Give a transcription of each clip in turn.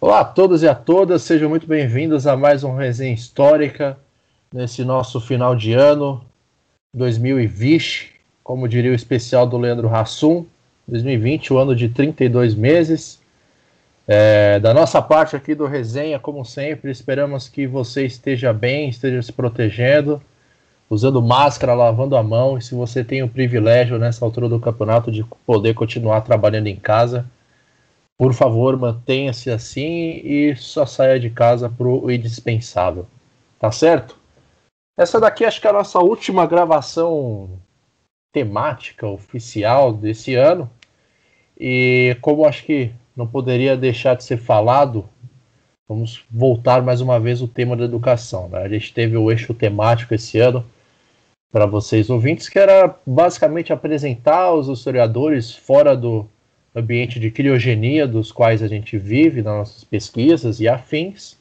Olá a todos e a todas, sejam muito bem-vindos a mais uma resenha histórica nesse nosso final de ano 2020, como diria o especial do Leandro Hassum, 2020, o ano de 32 meses. É, da nossa parte aqui do Resenha, como sempre, esperamos que você esteja bem, esteja se protegendo, usando máscara, lavando a mão, e se você tem o privilégio nessa altura do campeonato de poder continuar trabalhando em casa, por favor, mantenha-se assim e só saia de casa pro indispensável. Tá certo? Essa daqui acho que é a nossa última gravação temática oficial desse ano. E como acho que não poderia deixar de ser falado, vamos voltar mais uma vez o tema da educação. Né? A gente teve o eixo temático esse ano para vocês ouvintes, que era basicamente apresentar os historiadores fora do ambiente de criogenia dos quais a gente vive nas nossas pesquisas e afins,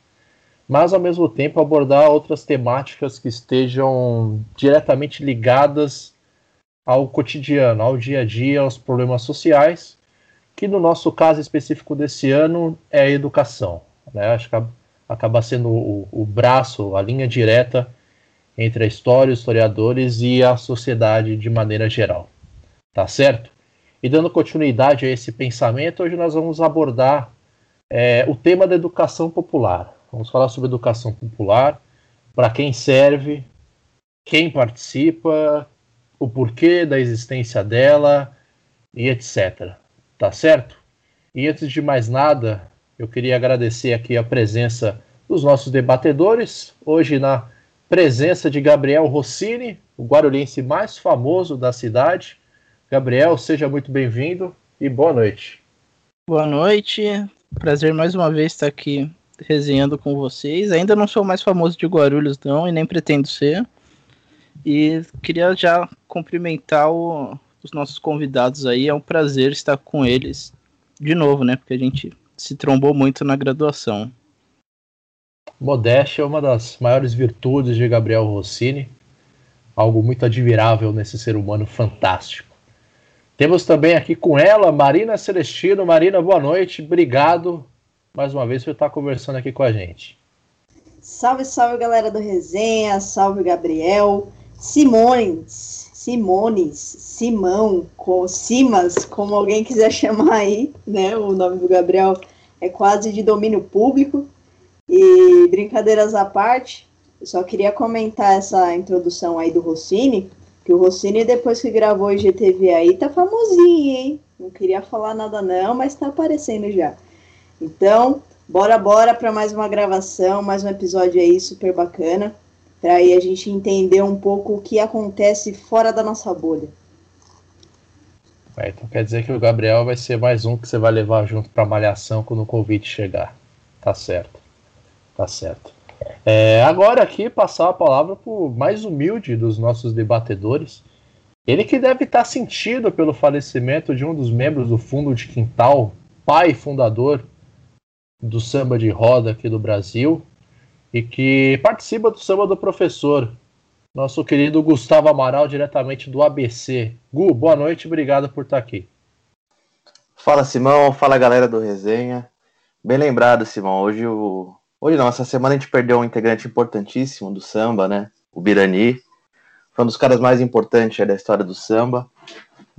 mas ao mesmo tempo abordar outras temáticas que estejam diretamente ligadas ao cotidiano, ao dia a dia, aos problemas sociais, que no nosso caso específico desse ano é a educação. Né? Acho que acaba sendo o, o braço, a linha direta entre a história, os historiadores e a sociedade de maneira geral. Tá certo? E dando continuidade a esse pensamento, hoje nós vamos abordar é, o tema da educação popular. Vamos falar sobre educação popular, para quem serve, quem participa, o porquê da existência dela e etc. Tá certo? E antes de mais nada, eu queria agradecer aqui a presença dos nossos debatedores. Hoje, na presença de Gabriel Rossini, o guarulhense mais famoso da cidade Gabriel, seja muito bem-vindo e boa noite. Boa noite, prazer mais uma vez estar aqui resenhando com vocês. Ainda não sou mais famoso de Guarulhos, não, e nem pretendo ser. E queria já cumprimentar o, os nossos convidados aí. É um prazer estar com eles de novo, né? Porque a gente se trombou muito na graduação. Modéstia é uma das maiores virtudes de Gabriel Rossini, algo muito admirável nesse ser humano fantástico. Temos também aqui com ela, Marina Celestino. Marina, boa noite. Obrigado mais uma vez por estar conversando aqui com a gente. Salve, salve, galera do Resenha. Salve, Gabriel. Simões, Simones, Simão, com Simas, como alguém quiser chamar aí, né? O nome do Gabriel é quase de domínio público. E brincadeiras à parte, eu só queria comentar essa introdução aí do Rossini, que o Rossini, depois que gravou o IGTV aí, tá famosinho, hein? Não queria falar nada não, mas tá aparecendo já. Então, bora, bora para mais uma gravação, mais um episódio aí super bacana, para aí a gente entender um pouco o que acontece fora da nossa bolha. É, então quer dizer que o Gabriel vai ser mais um que você vai levar junto para malhação quando o convite chegar. Tá certo. Tá certo. É, agora aqui passar a palavra para o mais humilde dos nossos debatedores. Ele que deve estar sentido pelo falecimento de um dos membros do fundo de quintal, pai fundador do samba de roda aqui do Brasil e que participa do samba do professor, nosso querido Gustavo Amaral, diretamente do ABC. Gu, boa noite, obrigado por estar aqui. Fala Simão, fala galera do Resenha. Bem lembrado, Simão. Hoje o Hoje não, essa semana a gente perdeu um integrante importantíssimo do samba, né? O Birani. Foi um dos caras mais importantes da história do samba.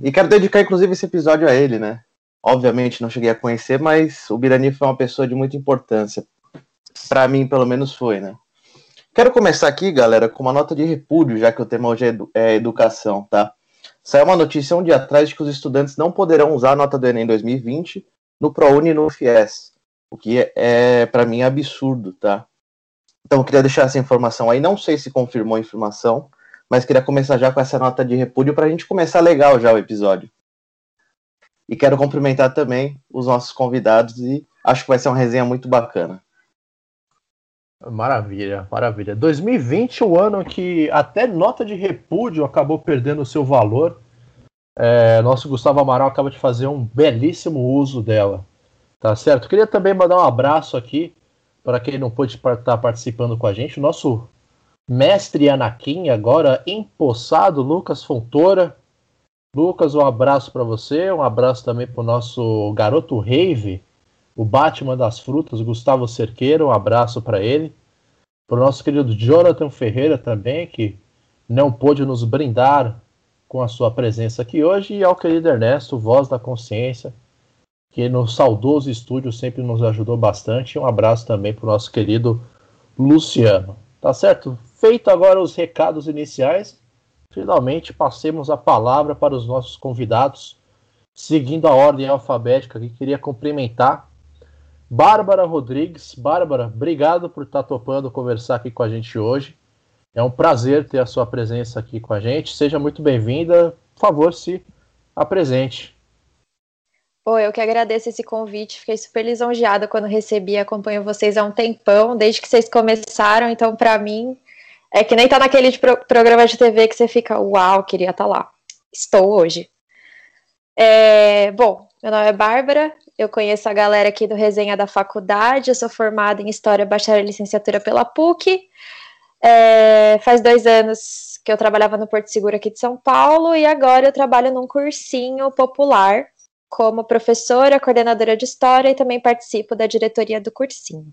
E quero dedicar, inclusive, esse episódio a ele, né? Obviamente não cheguei a conhecer, mas o Birani foi uma pessoa de muita importância. Para mim, pelo menos, foi, né? Quero começar aqui, galera, com uma nota de repúdio, já que o tema hoje é, edu é educação, tá? Saiu uma notícia um dia atrás de que os estudantes não poderão usar a nota do Enem 2020 no ProUni e no FIES. O que é, é para mim, absurdo, tá? Então, eu queria deixar essa informação aí. Não sei se confirmou a informação, mas queria começar já com essa nota de repúdio para a gente começar legal já o episódio. E quero cumprimentar também os nossos convidados e acho que vai ser uma resenha muito bacana. Maravilha, maravilha. 2020, o ano que até nota de repúdio acabou perdendo o seu valor. É, nosso Gustavo Amaral acaba de fazer um belíssimo uso dela. Tá certo? Queria também mandar um abraço aqui para quem não pôde estar tá participando com a gente. O nosso mestre Anakin, agora empossado, Lucas Fontoura. Lucas, um abraço para você. Um abraço também para o nosso garoto Rave, o Batman das Frutas, Gustavo Cerqueira, um abraço para ele. Para o nosso querido Jonathan Ferreira também, que não pôde nos brindar com a sua presença aqui hoje, e ao querido Ernesto, voz da consciência, que no saudoso estúdio sempre nos ajudou bastante. Um abraço também para o nosso querido Luciano. Tá certo? Feito agora os recados iniciais, finalmente passemos a palavra para os nossos convidados, seguindo a ordem alfabética que queria cumprimentar Bárbara Rodrigues. Bárbara, obrigado por estar topando conversar aqui com a gente hoje. É um prazer ter a sua presença aqui com a gente. Seja muito bem-vinda. Por favor, se apresente. Pô, eu que agradeço esse convite. Fiquei super lisonjeada quando recebi. Acompanho vocês há um tempão, desde que vocês começaram. Então, para mim, é que nem tá naquele pro programa de TV que você fica, uau, queria estar tá lá. Estou hoje. É, bom, meu nome é Bárbara, eu conheço a galera aqui do Resenha da Faculdade, eu sou formada em História, Bacharel e Licenciatura pela PUC. É, faz dois anos que eu trabalhava no Porto Seguro aqui de São Paulo e agora eu trabalho num cursinho popular como professora, coordenadora de História e também participo da diretoria do cursinho.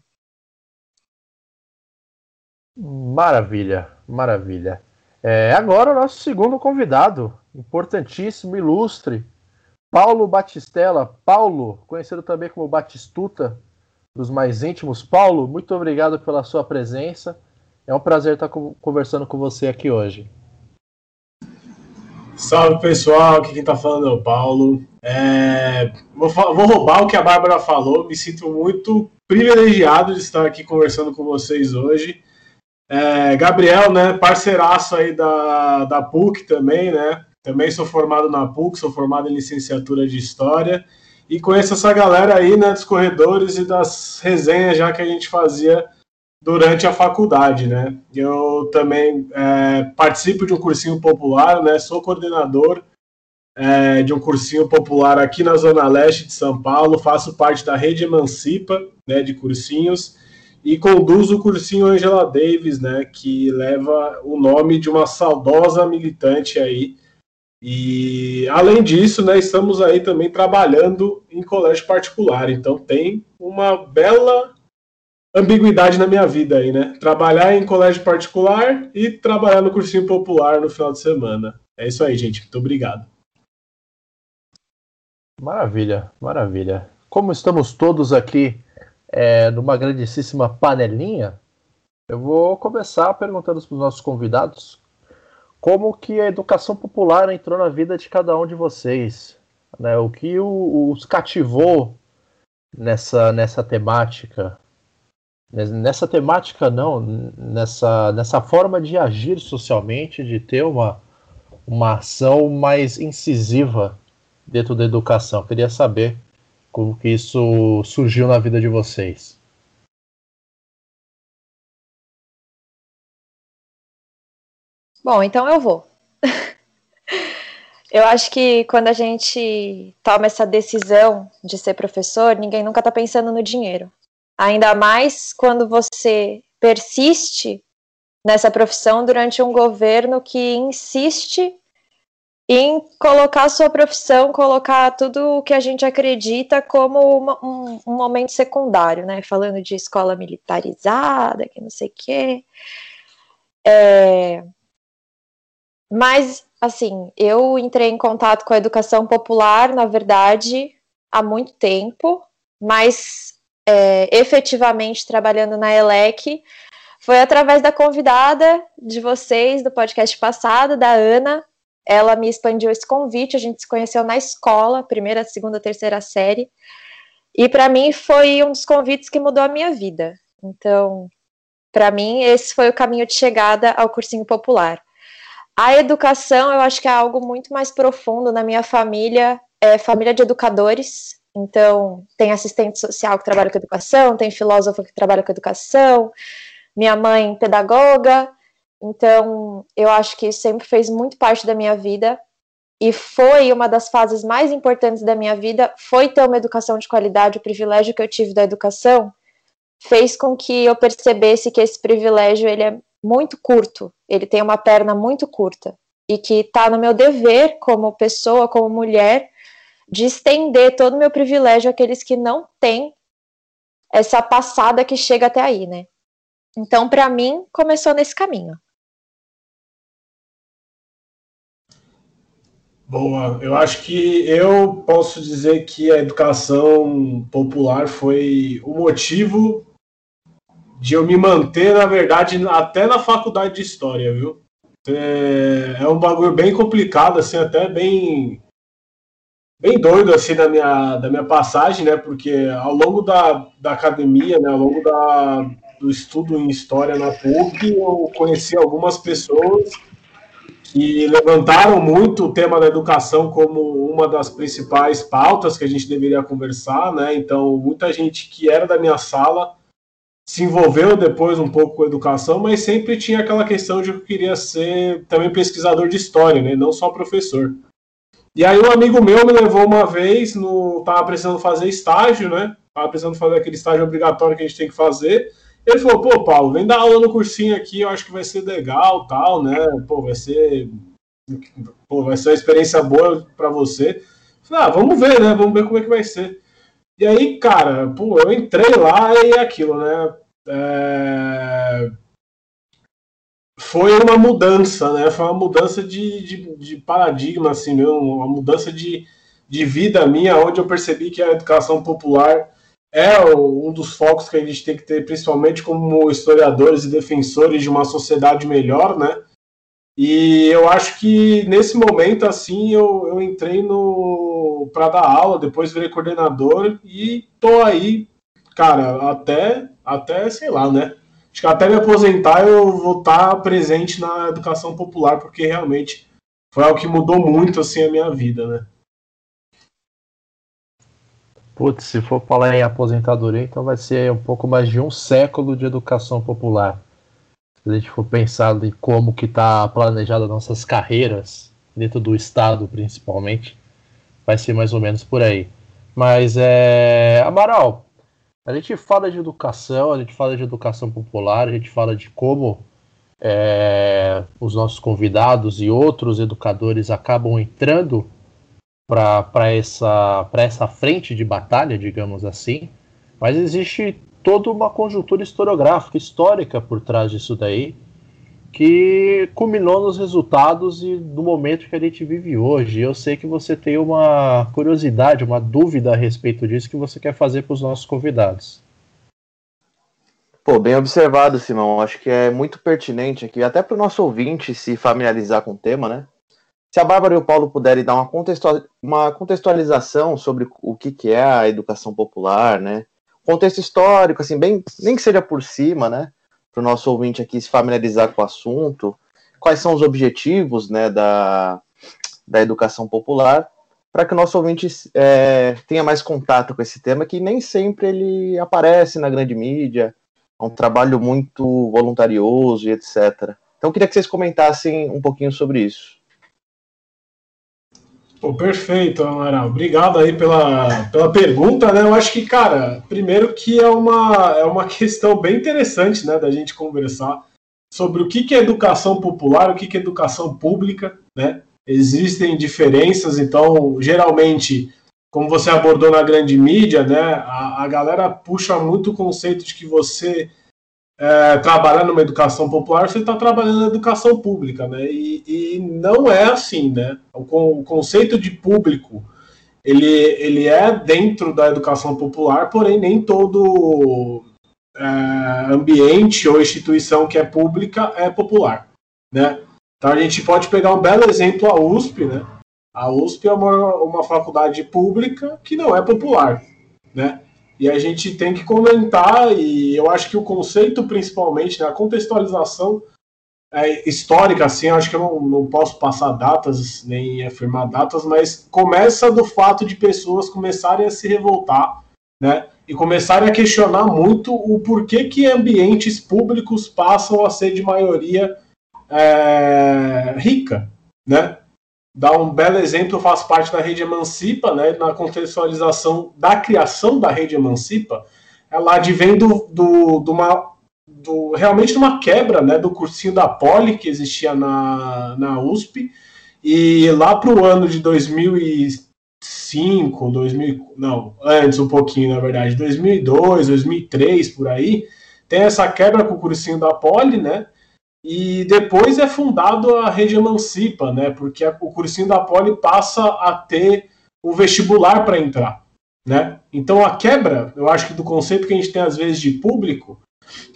Maravilha, maravilha. É, agora o nosso segundo convidado, importantíssimo, ilustre, Paulo Batistella. Paulo, conhecido também como Batistuta, dos mais íntimos. Paulo, muito obrigado pela sua presença. É um prazer estar conversando com você aqui hoje. Salve pessoal, aqui quem está falando é o Paulo. É... Vou, vou, roubar o que a Bárbara falou, me sinto muito privilegiado de estar aqui conversando com vocês hoje. É, Gabriel, né, parceiraço aí da, da PUC também, né? Também sou formado na PUC, sou formado em licenciatura de História e conheço essa galera aí, né, dos corredores e das resenhas já que a gente fazia durante a faculdade, né? Eu também é, participo de um cursinho popular, né? Sou coordenador é, de um cursinho popular aqui na Zona Leste de São Paulo, faço parte da rede Emancipa, né, de cursinhos e conduz o cursinho Angela Davis, né, que leva o nome de uma saudosa militante aí. E além disso, né, estamos aí também trabalhando em colégio particular. Então tem uma bela ambiguidade na minha vida aí, né? Trabalhar em colégio particular e trabalhar no cursinho popular no final de semana. É isso aí, gente. Muito obrigado. Maravilha, maravilha. Como estamos todos aqui é, numa grandíssima panelinha, eu vou começar perguntando para os nossos convidados como que a educação popular entrou na vida de cada um de vocês, né? O que os cativou nessa nessa temática, nessa temática não, nessa nessa forma de agir socialmente, de ter uma uma ação mais incisiva dentro da educação. queria saber como que isso surgiu na vida de vocês? Bom, então eu vou. eu acho que quando a gente toma essa decisão de ser professor, ninguém nunca está pensando no dinheiro. Ainda mais quando você persiste nessa profissão durante um governo que insiste em colocar sua profissão, colocar tudo o que a gente acredita como uma, um, um, momento secundário, né? Falando de escola militarizada, que não sei o quê. É... Mas, assim, eu entrei em contato com a educação popular, na verdade, há muito tempo, mas é, efetivamente trabalhando na ELEC foi através da convidada de vocês do podcast passado, da Ana, ela me expandiu esse convite, a gente se conheceu na escola, primeira, segunda, terceira série, e para mim foi um dos convites que mudou a minha vida. Então, para mim, esse foi o caminho de chegada ao cursinho popular. A educação, eu acho que é algo muito mais profundo na minha família, é família de educadores. Então, tem assistente social que trabalha com educação, tem filósofo que trabalha com educação, minha mãe pedagoga, então, eu acho que isso sempre fez muito parte da minha vida. E foi uma das fases mais importantes da minha vida, foi ter uma educação de qualidade, o privilégio que eu tive da educação fez com que eu percebesse que esse privilégio ele é muito curto, ele tem uma perna muito curta. E que está no meu dever como pessoa, como mulher, de estender todo o meu privilégio àqueles que não têm essa passada que chega até aí, né? Então, para mim, começou nesse caminho. Boa, eu acho que eu posso dizer que a educação popular foi o motivo de eu me manter, na verdade, até na faculdade de história, viu? É, é um bagulho bem complicado, assim, até bem bem doido assim da minha, da minha passagem, né? Porque ao longo da, da academia, né? Ao longo da, do estudo em história na PUC, eu conheci algumas pessoas que levantaram muito o tema da educação como uma das principais pautas que a gente deveria conversar, né? Então, muita gente que era da minha sala se envolveu depois um pouco com a educação, mas sempre tinha aquela questão de que eu queria ser também pesquisador de história, né? Não só professor. E aí um amigo meu me levou uma vez, no tava precisando fazer estágio, né? Tava precisando fazer aquele estágio obrigatório que a gente tem que fazer. Ele falou, pô, Paulo, vem dar aula no cursinho aqui, eu acho que vai ser legal, tal, né? Pô, vai ser, pô, vai ser uma experiência boa para você. falei, ah, vamos ver, né? Vamos ver como é que vai ser. E aí, cara, pô, eu entrei lá e é aquilo, né? É... Foi uma mudança, né? Foi uma mudança de, de, de paradigma, assim, mesmo, uma mudança de, de vida minha, onde eu percebi que a educação popular é um dos focos que a gente tem que ter, principalmente como historiadores e defensores de uma sociedade melhor, né? E eu acho que nesse momento, assim, eu, eu entrei no para dar aula, depois virei coordenador e tô aí, cara, até, até, sei lá, né? Acho que até me aposentar eu vou estar presente na educação popular, porque realmente foi algo que mudou muito, assim, a minha vida, né? Putz, se for falar em aposentadoria, então vai ser um pouco mais de um século de educação popular. Se a gente for pensar em como que está planejada nossas carreiras, dentro do Estado principalmente, vai ser mais ou menos por aí. Mas, é... Amaral, a gente fala de educação, a gente fala de educação popular, a gente fala de como é... os nossos convidados e outros educadores acabam entrando para essa, essa frente de batalha, digamos assim, mas existe toda uma conjuntura historiográfica, histórica por trás disso daí, que culminou nos resultados e no momento que a gente vive hoje. Eu sei que você tem uma curiosidade, uma dúvida a respeito disso que você quer fazer para os nossos convidados. Pô, bem observado, Simão. Acho que é muito pertinente aqui, até para o nosso ouvinte se familiarizar com o tema, né? Se a Bárbara e o Paulo puderem dar uma, uma contextualização sobre o que, que é a educação popular, né? Contexto histórico, assim, bem, nem que seja por cima, né? Para o nosso ouvinte aqui se familiarizar com o assunto. Quais são os objetivos, né, da, da educação popular, para que o nosso ouvinte é, tenha mais contato com esse tema, que nem sempre ele aparece na grande mídia, é um trabalho muito voluntarioso e etc. Então, eu queria que vocês comentassem um pouquinho sobre isso. Pô, perfeito, Amaral. Obrigado aí pela, pela pergunta, né? Eu acho que, cara, primeiro que é uma, é uma questão bem interessante, né, da gente conversar sobre o que, que é educação popular, o que, que é educação pública, né? Existem diferenças, então, geralmente, como você abordou na grande mídia, né, a, a galera puxa muito o conceito de que você é, trabalhar numa educação popular, você está trabalhando na educação pública, né? E, e, não é assim, né? O, o, conceito de público ele, ele é dentro da educação popular, porém nem todo é, ambiente ou instituição que é pública é popular, né? Então a gente pode pegar um belo exemplo a USP, né? A USP é uma, uma faculdade pública que não é popular, né? E a gente tem que comentar, e eu acho que o conceito, principalmente, né, a contextualização é, histórica, assim, acho que eu não, não posso passar datas nem afirmar datas, mas começa do fato de pessoas começarem a se revoltar, né? E começarem a questionar muito o porquê que ambientes públicos passam a ser de maioria é, rica, né? Dá um belo exemplo, faz parte da rede Emancipa, né, na contextualização da criação da rede Emancipa, ela advém do, do, do, uma, do realmente de uma quebra né, do cursinho da Poli que existia na, na USP, e lá para o ano de 2006, 2005, 2000, não, antes um pouquinho, na verdade, 2002, 2003, por aí, tem essa quebra com o cursinho da Poli, né? E depois é fundado a rede Emancipa, né? Porque o cursinho da Poli passa a ter o vestibular para entrar, né? Então a quebra, eu acho que do conceito que a gente tem às vezes de público,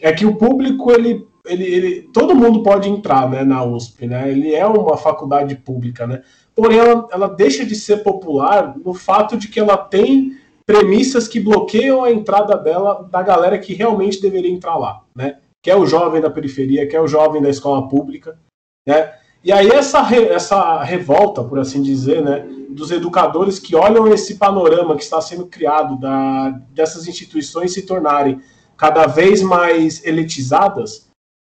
é que o público ele, ele, ele todo mundo pode entrar, né, na USP, né? Ele é uma faculdade pública, né? Porém ela, ela deixa de ser popular no fato de que ela tem premissas que bloqueiam a entrada dela da galera que realmente deveria entrar lá, né? Que é o jovem da periferia, que é o jovem da escola pública, né? E aí essa, re, essa revolta, por assim dizer, né, dos educadores que olham esse panorama que está sendo criado da, dessas instituições se tornarem cada vez mais elitizadas,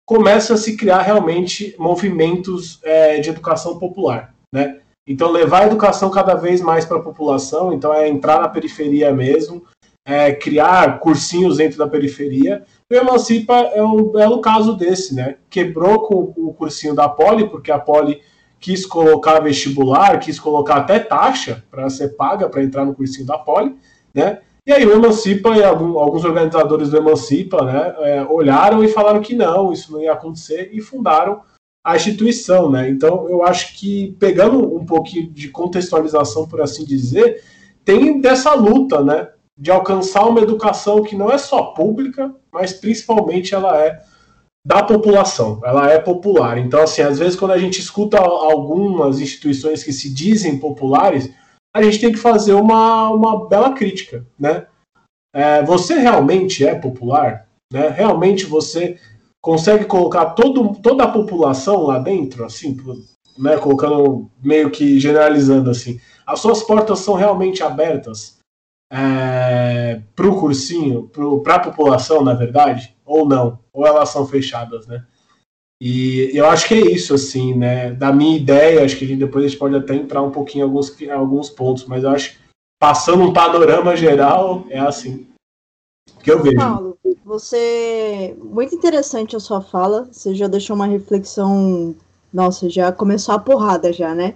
começa a se criar realmente movimentos é, de educação popular, né? Então, levar a educação cada vez mais para a população, então é entrar na periferia mesmo, é criar cursinhos dentro da periferia. O Emancipa é um belo caso desse, né? Quebrou com o cursinho da Poli, porque a Poli quis colocar vestibular, quis colocar até taxa para ser paga para entrar no cursinho da Poli, né? E aí o Emancipa e alguns organizadores do Emancipa, né, é, olharam e falaram que não, isso não ia acontecer e fundaram a instituição, né? Então eu acho que pegando um pouquinho de contextualização, por assim dizer, tem dessa luta, né? De alcançar uma educação que não é só pública, mas principalmente ela é da população, ela é popular. Então, assim, às vezes quando a gente escuta algumas instituições que se dizem populares, a gente tem que fazer uma, uma bela crítica, né? É, você realmente é popular? Né? Realmente você consegue colocar todo, toda a população lá dentro, assim, né, colocando meio que generalizando assim, as suas portas são realmente abertas é, para o cursinho, para a população, na verdade, ou não, ou elas são fechadas, né? E eu acho que é isso, assim, né? Da minha ideia, acho que a gente, depois a gente pode até entrar um pouquinho em alguns, em alguns pontos, mas eu acho que passando um panorama geral, é assim que eu vejo. Paulo, você. Muito interessante a sua fala. Você já deixou uma reflexão. Nossa, já começou a porrada já, né?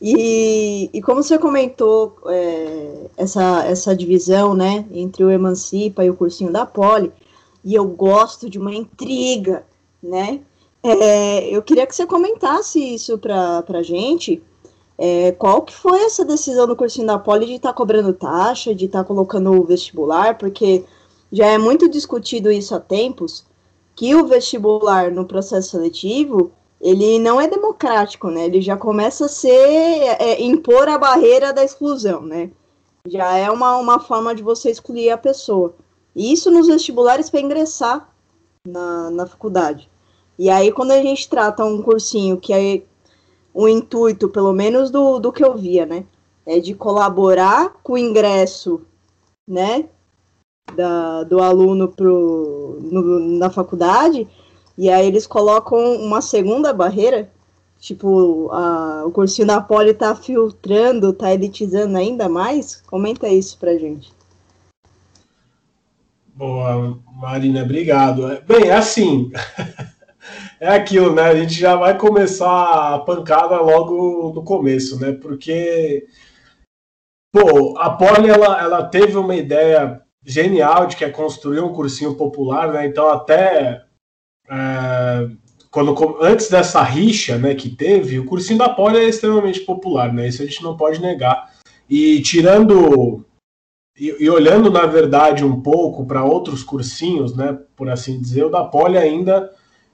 E, e como você comentou é, essa, essa divisão, né, entre o Emancipa e o cursinho da Poli, e eu gosto de uma intriga, né? É, eu queria que você comentasse isso para a gente. É, qual que foi essa decisão do cursinho da Poli de estar tá cobrando taxa, de estar tá colocando o vestibular? Porque já é muito discutido isso há tempos, que o vestibular no processo seletivo, ele não é democrático, né? Ele já começa a ser, é, impor a barreira da exclusão, né? Já é uma, uma forma de você excluir a pessoa. E isso nos vestibulares para ingressar na, na faculdade. E aí, quando a gente trata um cursinho que é o intuito, pelo menos do, do que eu via, né? É de colaborar com o ingresso, né? da, do aluno pro, no, na faculdade, e aí eles colocam uma segunda barreira, tipo, a, o cursinho da Poli tá filtrando, tá elitizando ainda mais? Comenta isso pra gente. Boa, Marina, obrigado. É, bem, é assim, é aquilo, né? A gente já vai começar a pancada logo no começo, né? Porque, pô, a Poli, ela, ela teve uma ideia genial de que é construir um cursinho popular, né? Então até é, quando antes dessa rixa, né, que teve, o cursinho da Poli é extremamente popular, né? Isso a gente não pode negar. E tirando e, e olhando na verdade um pouco para outros cursinhos, né, por assim dizer, o da Poli ainda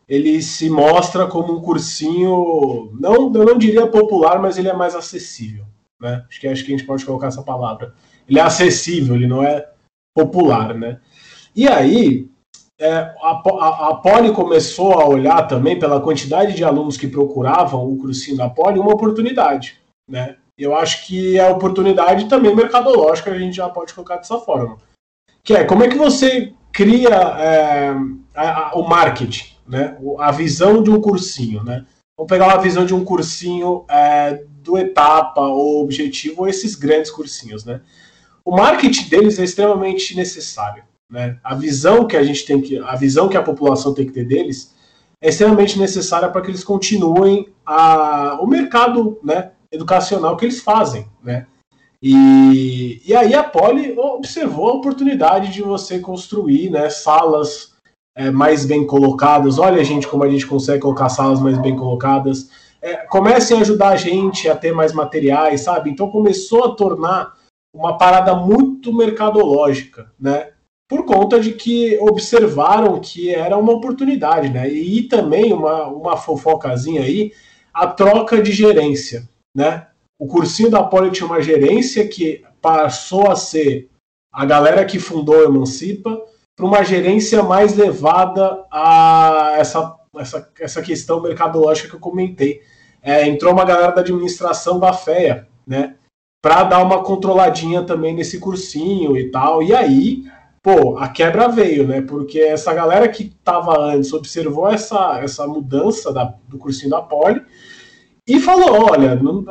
ele se mostra como um cursinho não eu não diria popular, mas ele é mais acessível, né? Acho que acho que a gente pode colocar essa palavra. Ele é acessível, ele não é popular, né? E aí, é, a, a, a Poli começou a olhar também, pela quantidade de alunos que procuravam o cursinho da Poli, uma oportunidade, né? Eu acho que a oportunidade também mercadológica, a gente já pode colocar dessa forma. Que é, como é que você cria é, a, a, o marketing, né? A visão de um cursinho, né? Vamos pegar uma visão de um cursinho é, do etapa ou objetivo, ou esses grandes cursinhos, né? o marketing deles é extremamente necessário. Né? A visão que a gente tem que, a visão que a população tem que ter deles é extremamente necessária para que eles continuem a, o mercado né, educacional que eles fazem, né? E, e aí a Poli observou a oportunidade de você construir né, salas é, mais bem colocadas. Olha, gente, como a gente consegue colocar salas mais bem colocadas. É, comecem a ajudar a gente a ter mais materiais, sabe? Então começou a tornar uma parada muito mercadológica, né? Por conta de que observaram que era uma oportunidade, né? E também uma, uma fofocazinha aí, a troca de gerência, né? O cursinho da Poli tinha uma gerência que passou a ser a galera que fundou Emancipa para uma gerência mais levada a essa, essa, essa questão mercadológica que eu comentei. É, entrou uma galera da administração da FEA, né? Para dar uma controladinha também nesse cursinho e tal. E aí, pô, a quebra veio, né? Porque essa galera que estava antes observou essa, essa mudança da, do cursinho da Poli e falou: olha, não,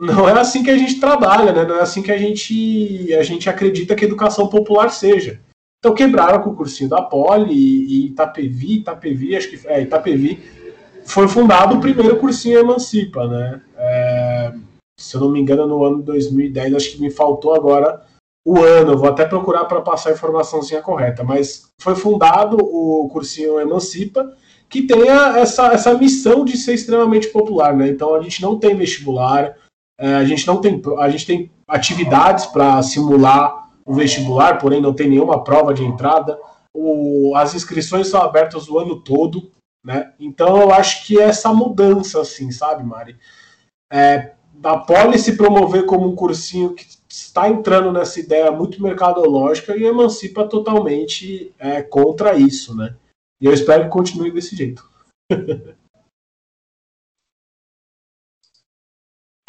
não é assim que a gente trabalha, né? Não é assim que a gente, a gente acredita que a educação popular seja. Então quebraram com o cursinho da Poli e, Itapevi, Itapevi, acho que é, Itapevi, foi fundado o primeiro cursinho Emancipa, né? É, se eu não me engano, no ano 2010, acho que me faltou agora o ano, vou até procurar para passar a informaçãozinha correta, mas foi fundado o cursinho Emancipa, que tem essa, essa missão de ser extremamente popular, né? Então a gente não tem vestibular, é, a gente não tem, a gente tem atividades para simular o vestibular, porém não tem nenhuma prova de entrada. O, as inscrições são abertas o ano todo, né? Então eu acho que essa mudança, assim, sabe, Mari? É, da Poli se promover como um cursinho que está entrando nessa ideia muito mercadológica e emancipa totalmente é, contra isso, né? E eu espero que continue desse jeito.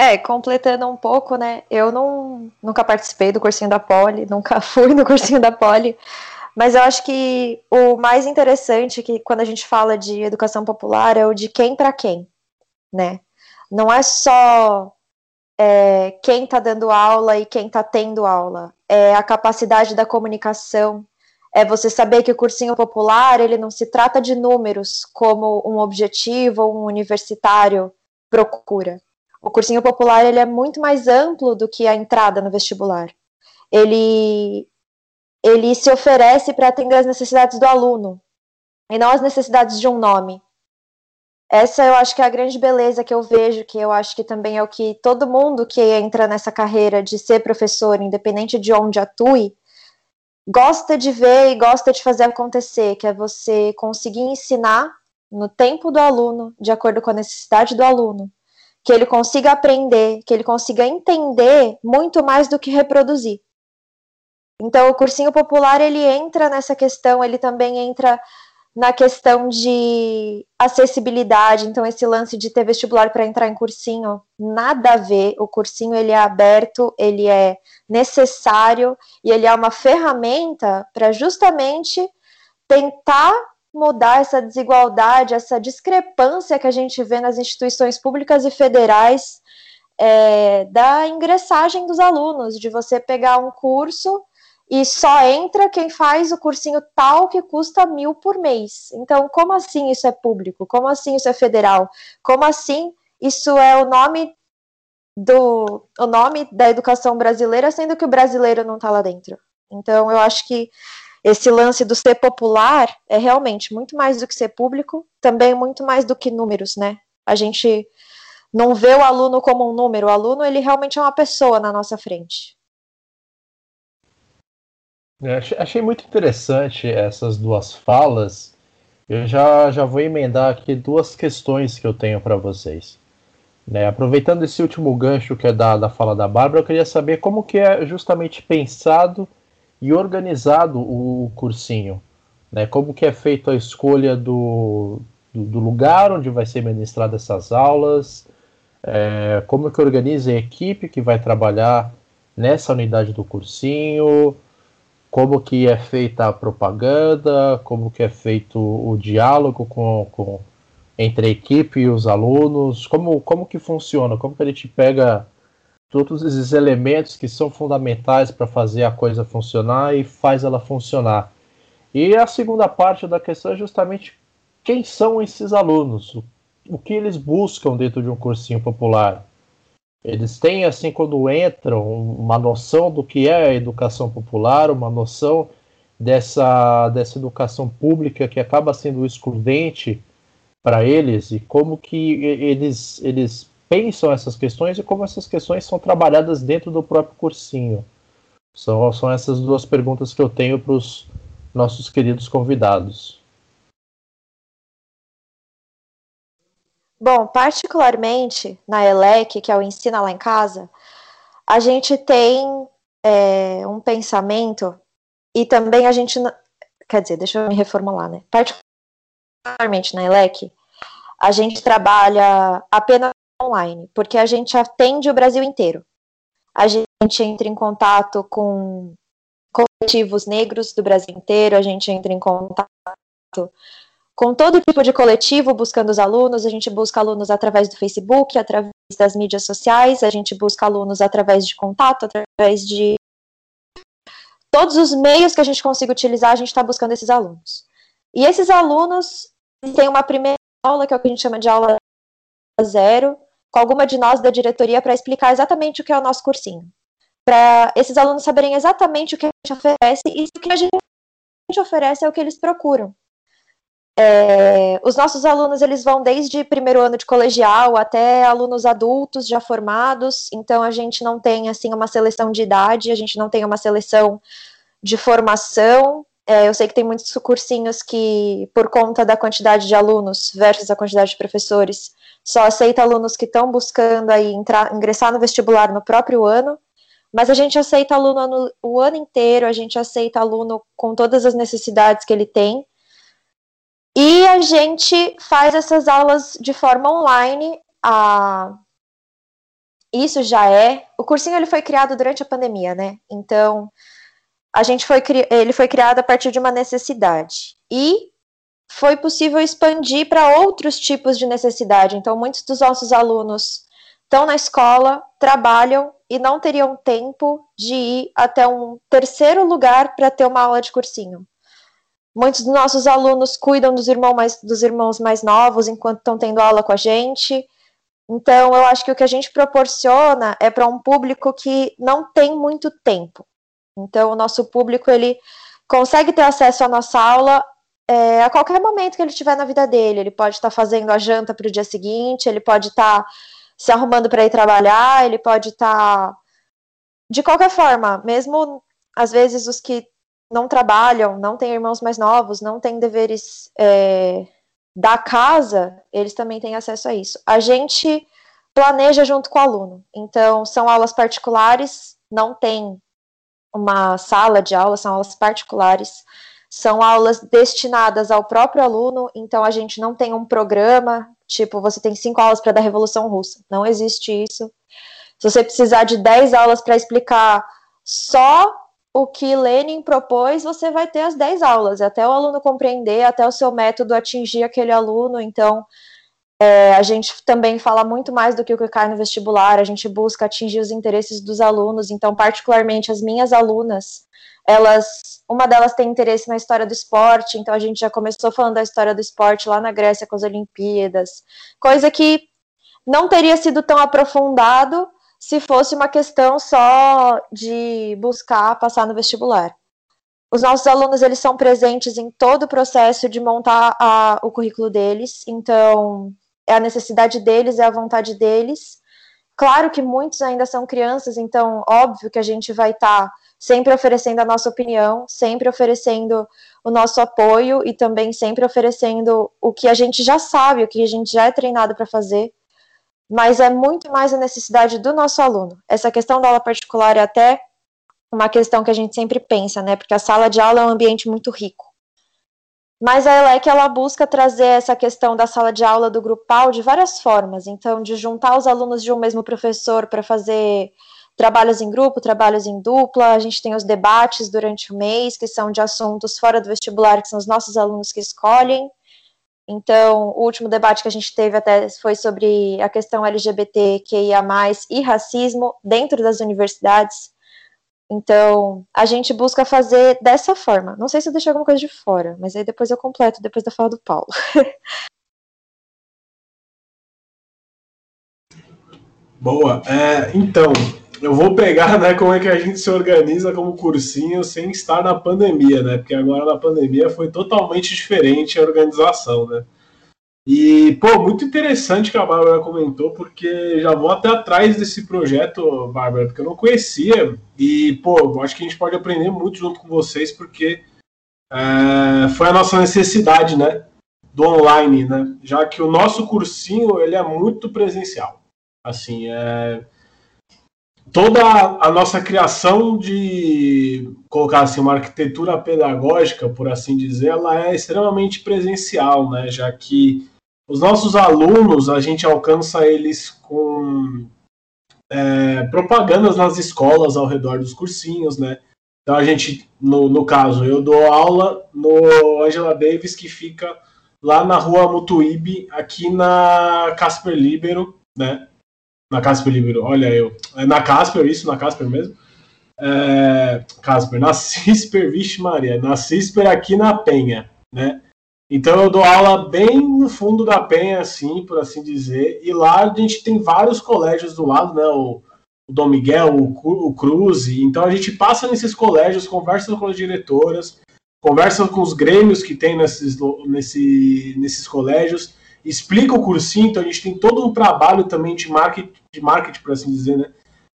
É, completando um pouco, né? Eu não, nunca participei do cursinho da Poli, nunca fui no cursinho da Poli, mas eu acho que o mais interessante que quando a gente fala de educação popular é o de quem para quem, né? Não é só é, quem está dando aula e quem está tendo aula, é a capacidade da comunicação, é você saber que o cursinho popular ele não se trata de números como um objetivo ou um universitário procura o cursinho popular ele é muito mais amplo do que a entrada no vestibular. Ele, ele se oferece para atender as necessidades do aluno e não as necessidades de um nome. Essa eu acho que é a grande beleza que eu vejo, que eu acho que também é o que todo mundo que entra nessa carreira de ser professor, independente de onde atue, gosta de ver e gosta de fazer acontecer, que é você conseguir ensinar no tempo do aluno, de acordo com a necessidade do aluno, que ele consiga aprender, que ele consiga entender muito mais do que reproduzir. Então, o cursinho popular ele entra nessa questão, ele também entra na questão de acessibilidade. Então, esse lance de ter vestibular para entrar em cursinho, nada a ver. O cursinho ele é aberto, ele é necessário e ele é uma ferramenta para justamente tentar mudar essa desigualdade, essa discrepância que a gente vê nas instituições públicas e federais é, da ingressagem dos alunos, de você pegar um curso e só entra quem faz o cursinho tal que custa mil por mês. Então, como assim isso é público? Como assim isso é federal? Como assim isso é o nome do o nome da educação brasileira, sendo que o brasileiro não está lá dentro? Então, eu acho que esse lance do ser popular é realmente muito mais do que ser público, também muito mais do que números, né? A gente não vê o aluno como um número, o aluno ele realmente é uma pessoa na nossa frente. É, achei muito interessante essas duas falas. Eu já, já vou emendar aqui duas questões que eu tenho para vocês. Né, aproveitando esse último gancho que é da, da fala da Bárbara, eu queria saber como que é justamente pensado e organizado o cursinho, né? Como que é feita a escolha do, do, do, lugar onde vai ser ministrada essas aulas, é, como que organiza a equipe que vai trabalhar nessa unidade do cursinho, como que é feita a propaganda, como que é feito o diálogo com, com entre a equipe e os alunos, como, como que funciona, como que a gente pega todos esses elementos que são fundamentais para fazer a coisa funcionar e faz ela funcionar. E a segunda parte da questão é justamente quem são esses alunos, o, o que eles buscam dentro de um cursinho popular. Eles têm, assim, quando entram, uma noção do que é a educação popular, uma noção dessa, dessa educação pública que acaba sendo excludente para eles e como que eles, eles pensam essas questões e como essas questões são trabalhadas dentro do próprio cursinho. São, são essas duas perguntas que eu tenho para os nossos queridos convidados. Bom, particularmente na ELEC, que é o Ensina Lá em Casa, a gente tem é, um pensamento e também a gente. Quer dizer, deixa eu me reformular, né? Particularmente na ELEC, a gente trabalha apenas online, porque a gente atende o Brasil inteiro. A gente entra em contato com coletivos negros do Brasil inteiro, a gente entra em contato com todo tipo de coletivo buscando os alunos. A gente busca alunos através do Facebook, através das mídias sociais, a gente busca alunos através de contato, através de todos os meios que a gente consiga utilizar, a gente está buscando esses alunos. E esses alunos têm uma primeira aula, que é o que a gente chama de aula zero, com alguma de nós da diretoria para explicar exatamente o que é o nosso cursinho. Para esses alunos saberem exatamente o que a gente oferece e o que a gente oferece é o que eles procuram. É, os nossos alunos eles vão desde primeiro ano de colegial até alunos adultos já formados, então a gente não tem assim uma seleção de idade, a gente não tem uma seleção de formação. É, eu sei que tem muitos cursinhos que, por conta da quantidade de alunos versus a quantidade de professores, só aceita alunos que estão buscando aí entrar, ingressar no vestibular no próprio ano. Mas a gente aceita aluno no, o ano inteiro, a gente aceita aluno com todas as necessidades que ele tem. E a gente faz essas aulas de forma online. A... Isso já é. O cursinho ele foi criado durante a pandemia, né? Então, a gente foi ele foi criado a partir de uma necessidade. E foi possível expandir para outros tipos de necessidade. Então, muitos dos nossos alunos estão na escola, trabalham e não teriam tempo de ir até um terceiro lugar para ter uma aula de cursinho. Muitos dos nossos alunos cuidam dos, irmão mais, dos irmãos mais novos enquanto estão tendo aula com a gente. Então, eu acho que o que a gente proporciona é para um público que não tem muito tempo. Então, o nosso público ele consegue ter acesso à nossa aula é, a qualquer momento que ele estiver na vida dele. Ele pode estar tá fazendo a janta para o dia seguinte, ele pode estar tá se arrumando para ir trabalhar, ele pode estar. Tá... De qualquer forma, mesmo às vezes os que não trabalham, não têm irmãos mais novos, não têm deveres é, da casa, eles também têm acesso a isso. A gente planeja junto com o aluno. Então, são aulas particulares, não tem uma sala de aula, são aulas particulares. São aulas destinadas ao próprio aluno, então a gente não tem um programa, tipo, você tem cinco aulas para dar Revolução Russa. Não existe isso. Se você precisar de dez aulas para explicar só o que Lenin propôs, você vai ter as 10 aulas, até o aluno compreender, até o seu método atingir aquele aluno. Então, é, a gente também fala muito mais do que o que cai no vestibular, a gente busca atingir os interesses dos alunos. Então, particularmente, as minhas alunas, elas, uma delas tem interesse na história do esporte, então a gente já começou falando da história do esporte lá na Grécia com as Olimpíadas, coisa que não teria sido tão aprofundado se fosse uma questão só de buscar passar no vestibular. Os nossos alunos eles são presentes em todo o processo de montar a, o currículo deles, então é a necessidade deles, é a vontade deles. Claro que muitos ainda são crianças, então óbvio que a gente vai estar tá sempre oferecendo a nossa opinião, sempre oferecendo o nosso apoio e também sempre oferecendo o que a gente já sabe, o que a gente já é treinado para fazer mas é muito mais a necessidade do nosso aluno. Essa questão da aula particular é até uma questão que a gente sempre pensa, né? Porque a sala de aula é um ambiente muito rico. Mas a ELEC ela busca trazer essa questão da sala de aula do grupal de várias formas. Então, de juntar os alunos de um mesmo professor para fazer trabalhos em grupo, trabalhos em dupla. A gente tem os debates durante o mês, que são de assuntos fora do vestibular, que são os nossos alunos que escolhem. Então, o último debate que a gente teve até foi sobre a questão LGBTQIA+, e racismo dentro das universidades. Então, a gente busca fazer dessa forma. Não sei se eu deixei alguma coisa de fora, mas aí depois eu completo, depois da fala do Paulo. Boa. É, então, eu vou pegar, né, como é que a gente se organiza como cursinho sem estar na pandemia, né? Porque agora na pandemia foi totalmente diferente a organização, né? E, pô, muito interessante que a Bárbara comentou, porque já vou até atrás desse projeto, Bárbara, porque eu não conhecia. E, pô, acho que a gente pode aprender muito junto com vocês, porque é, foi a nossa necessidade, né? Do online, né? Já que o nosso cursinho, ele é muito presencial. Assim, é toda a nossa criação de colocar assim uma arquitetura pedagógica, por assim dizer, ela é extremamente presencial, né? Já que os nossos alunos a gente alcança eles com é, propagandas nas escolas ao redor dos cursinhos, né? Então a gente, no, no caso, eu dou aula no Angela Davis que fica lá na rua Mutuíbe, aqui na Casper Libero, né? Na Casper Libero, olha eu. É na Casper, isso, na Casper mesmo. É, Casper, na Cisper, vixe Maria, na Cisper aqui na Penha, né? Então eu dou aula bem no fundo da Penha, assim, por assim dizer. E lá a gente tem vários colégios do lado, né? O, o Dom Miguel, o, o Cruz. Então a gente passa nesses colégios, conversa com as diretoras, conversa com os grêmios que tem nesses, nesse, nesses colégios explica o cursinho, então a gente tem todo um trabalho também de marketing, de marketing por assim dizer, né?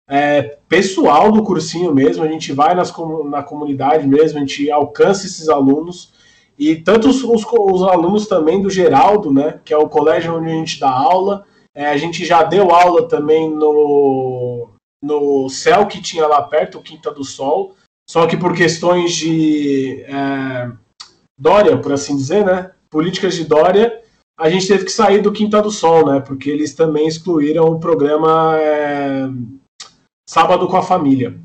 É, pessoal do cursinho mesmo, a gente vai nas, na comunidade mesmo, a gente alcança esses alunos, e tanto os, os, os, alunos também do Geraldo, né, que é o colégio onde a gente dá aula, é, a gente já deu aula também no, no céu que tinha lá perto, o Quinta do Sol, só que por questões de é, Dória, por assim dizer, né, políticas de Dória, a gente teve que sair do Quinta do Sol, né? Porque eles também excluíram o programa é, Sábado com a Família.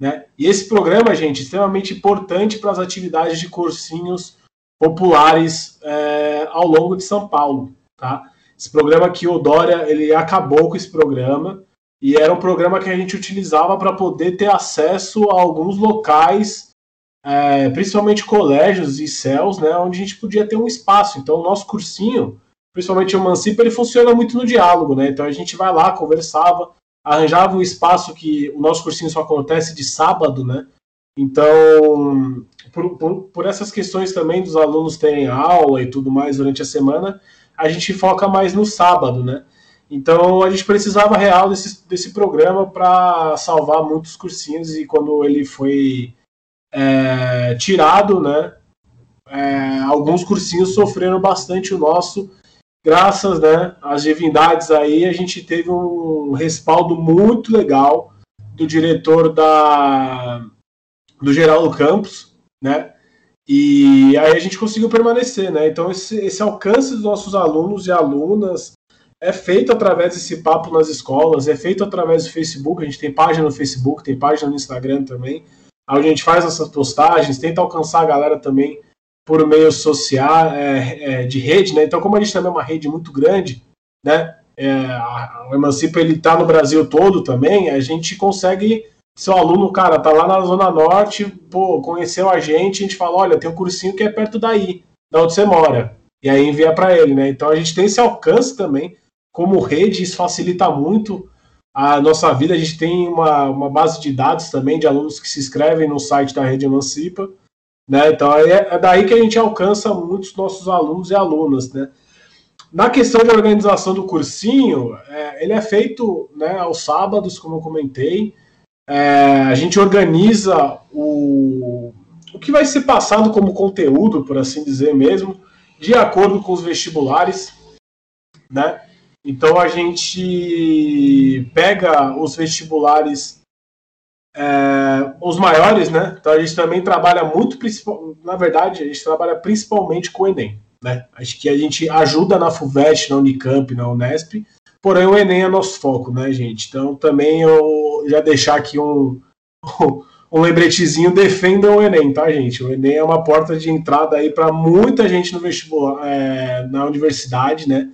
Né? E esse programa, gente, extremamente importante para as atividades de cursinhos populares é, ao longo de São Paulo. Tá? Esse programa aqui, o Dória, ele acabou com esse programa e era um programa que a gente utilizava para poder ter acesso a alguns locais é, principalmente colégios e céus, né, onde a gente podia ter um espaço. Então, o nosso cursinho, principalmente o Mancipa, ele funciona muito no diálogo, né? Então, a gente vai lá, conversava, arranjava um espaço que o nosso cursinho só acontece de sábado, né? Então, por, por, por essas questões também dos alunos terem aula e tudo mais durante a semana, a gente foca mais no sábado, né? Então a gente precisava real desse, desse programa para salvar muitos cursinhos e quando ele foi é, tirado, né? É, alguns cursinhos sofreram bastante o nosso, graças né, às divindades aí, a gente teve um respaldo muito legal do diretor da do Geraldo Campos, né? E aí a gente conseguiu permanecer, né? Então esse, esse alcance dos nossos alunos e alunas é feito através desse papo nas escolas, é feito através do Facebook, a gente tem página no Facebook, tem página no Instagram também a gente faz essas postagens, tenta alcançar a galera também por meio social, é, é, de rede, né? Então, como a gente também é uma rede muito grande, né? É, o Emancipa ele está no Brasil todo também, a gente consegue seu aluno, cara, tá lá na Zona Norte, pô, conheceu a gente, a gente fala, olha, tem um cursinho que é perto daí, da onde você mora. E aí envia para ele, né? Então a gente tem esse alcance também, como rede, isso facilita muito a nossa vida. A gente tem uma, uma base de dados também de alunos que se inscrevem no site da Rede Emancipa. Né? Então é, é daí que a gente alcança muitos nossos alunos e alunas. Né? Na questão de organização do cursinho, é, ele é feito né, aos sábados, como eu comentei. É, a gente organiza o, o que vai ser passado como conteúdo, por assim dizer mesmo, de acordo com os vestibulares. Né? Então a gente pega os vestibulares, é, os maiores, né? Então a gente também trabalha muito, na verdade, a gente trabalha principalmente com o Enem, né? Acho que a gente ajuda na FUVEST, na Unicamp, na Unesp, porém o Enem é nosso foco, né, gente? Então também eu já deixar aqui um, um lembretezinho, defendam o Enem, tá, gente? O Enem é uma porta de entrada aí para muita gente no vestibular, é, na universidade, né?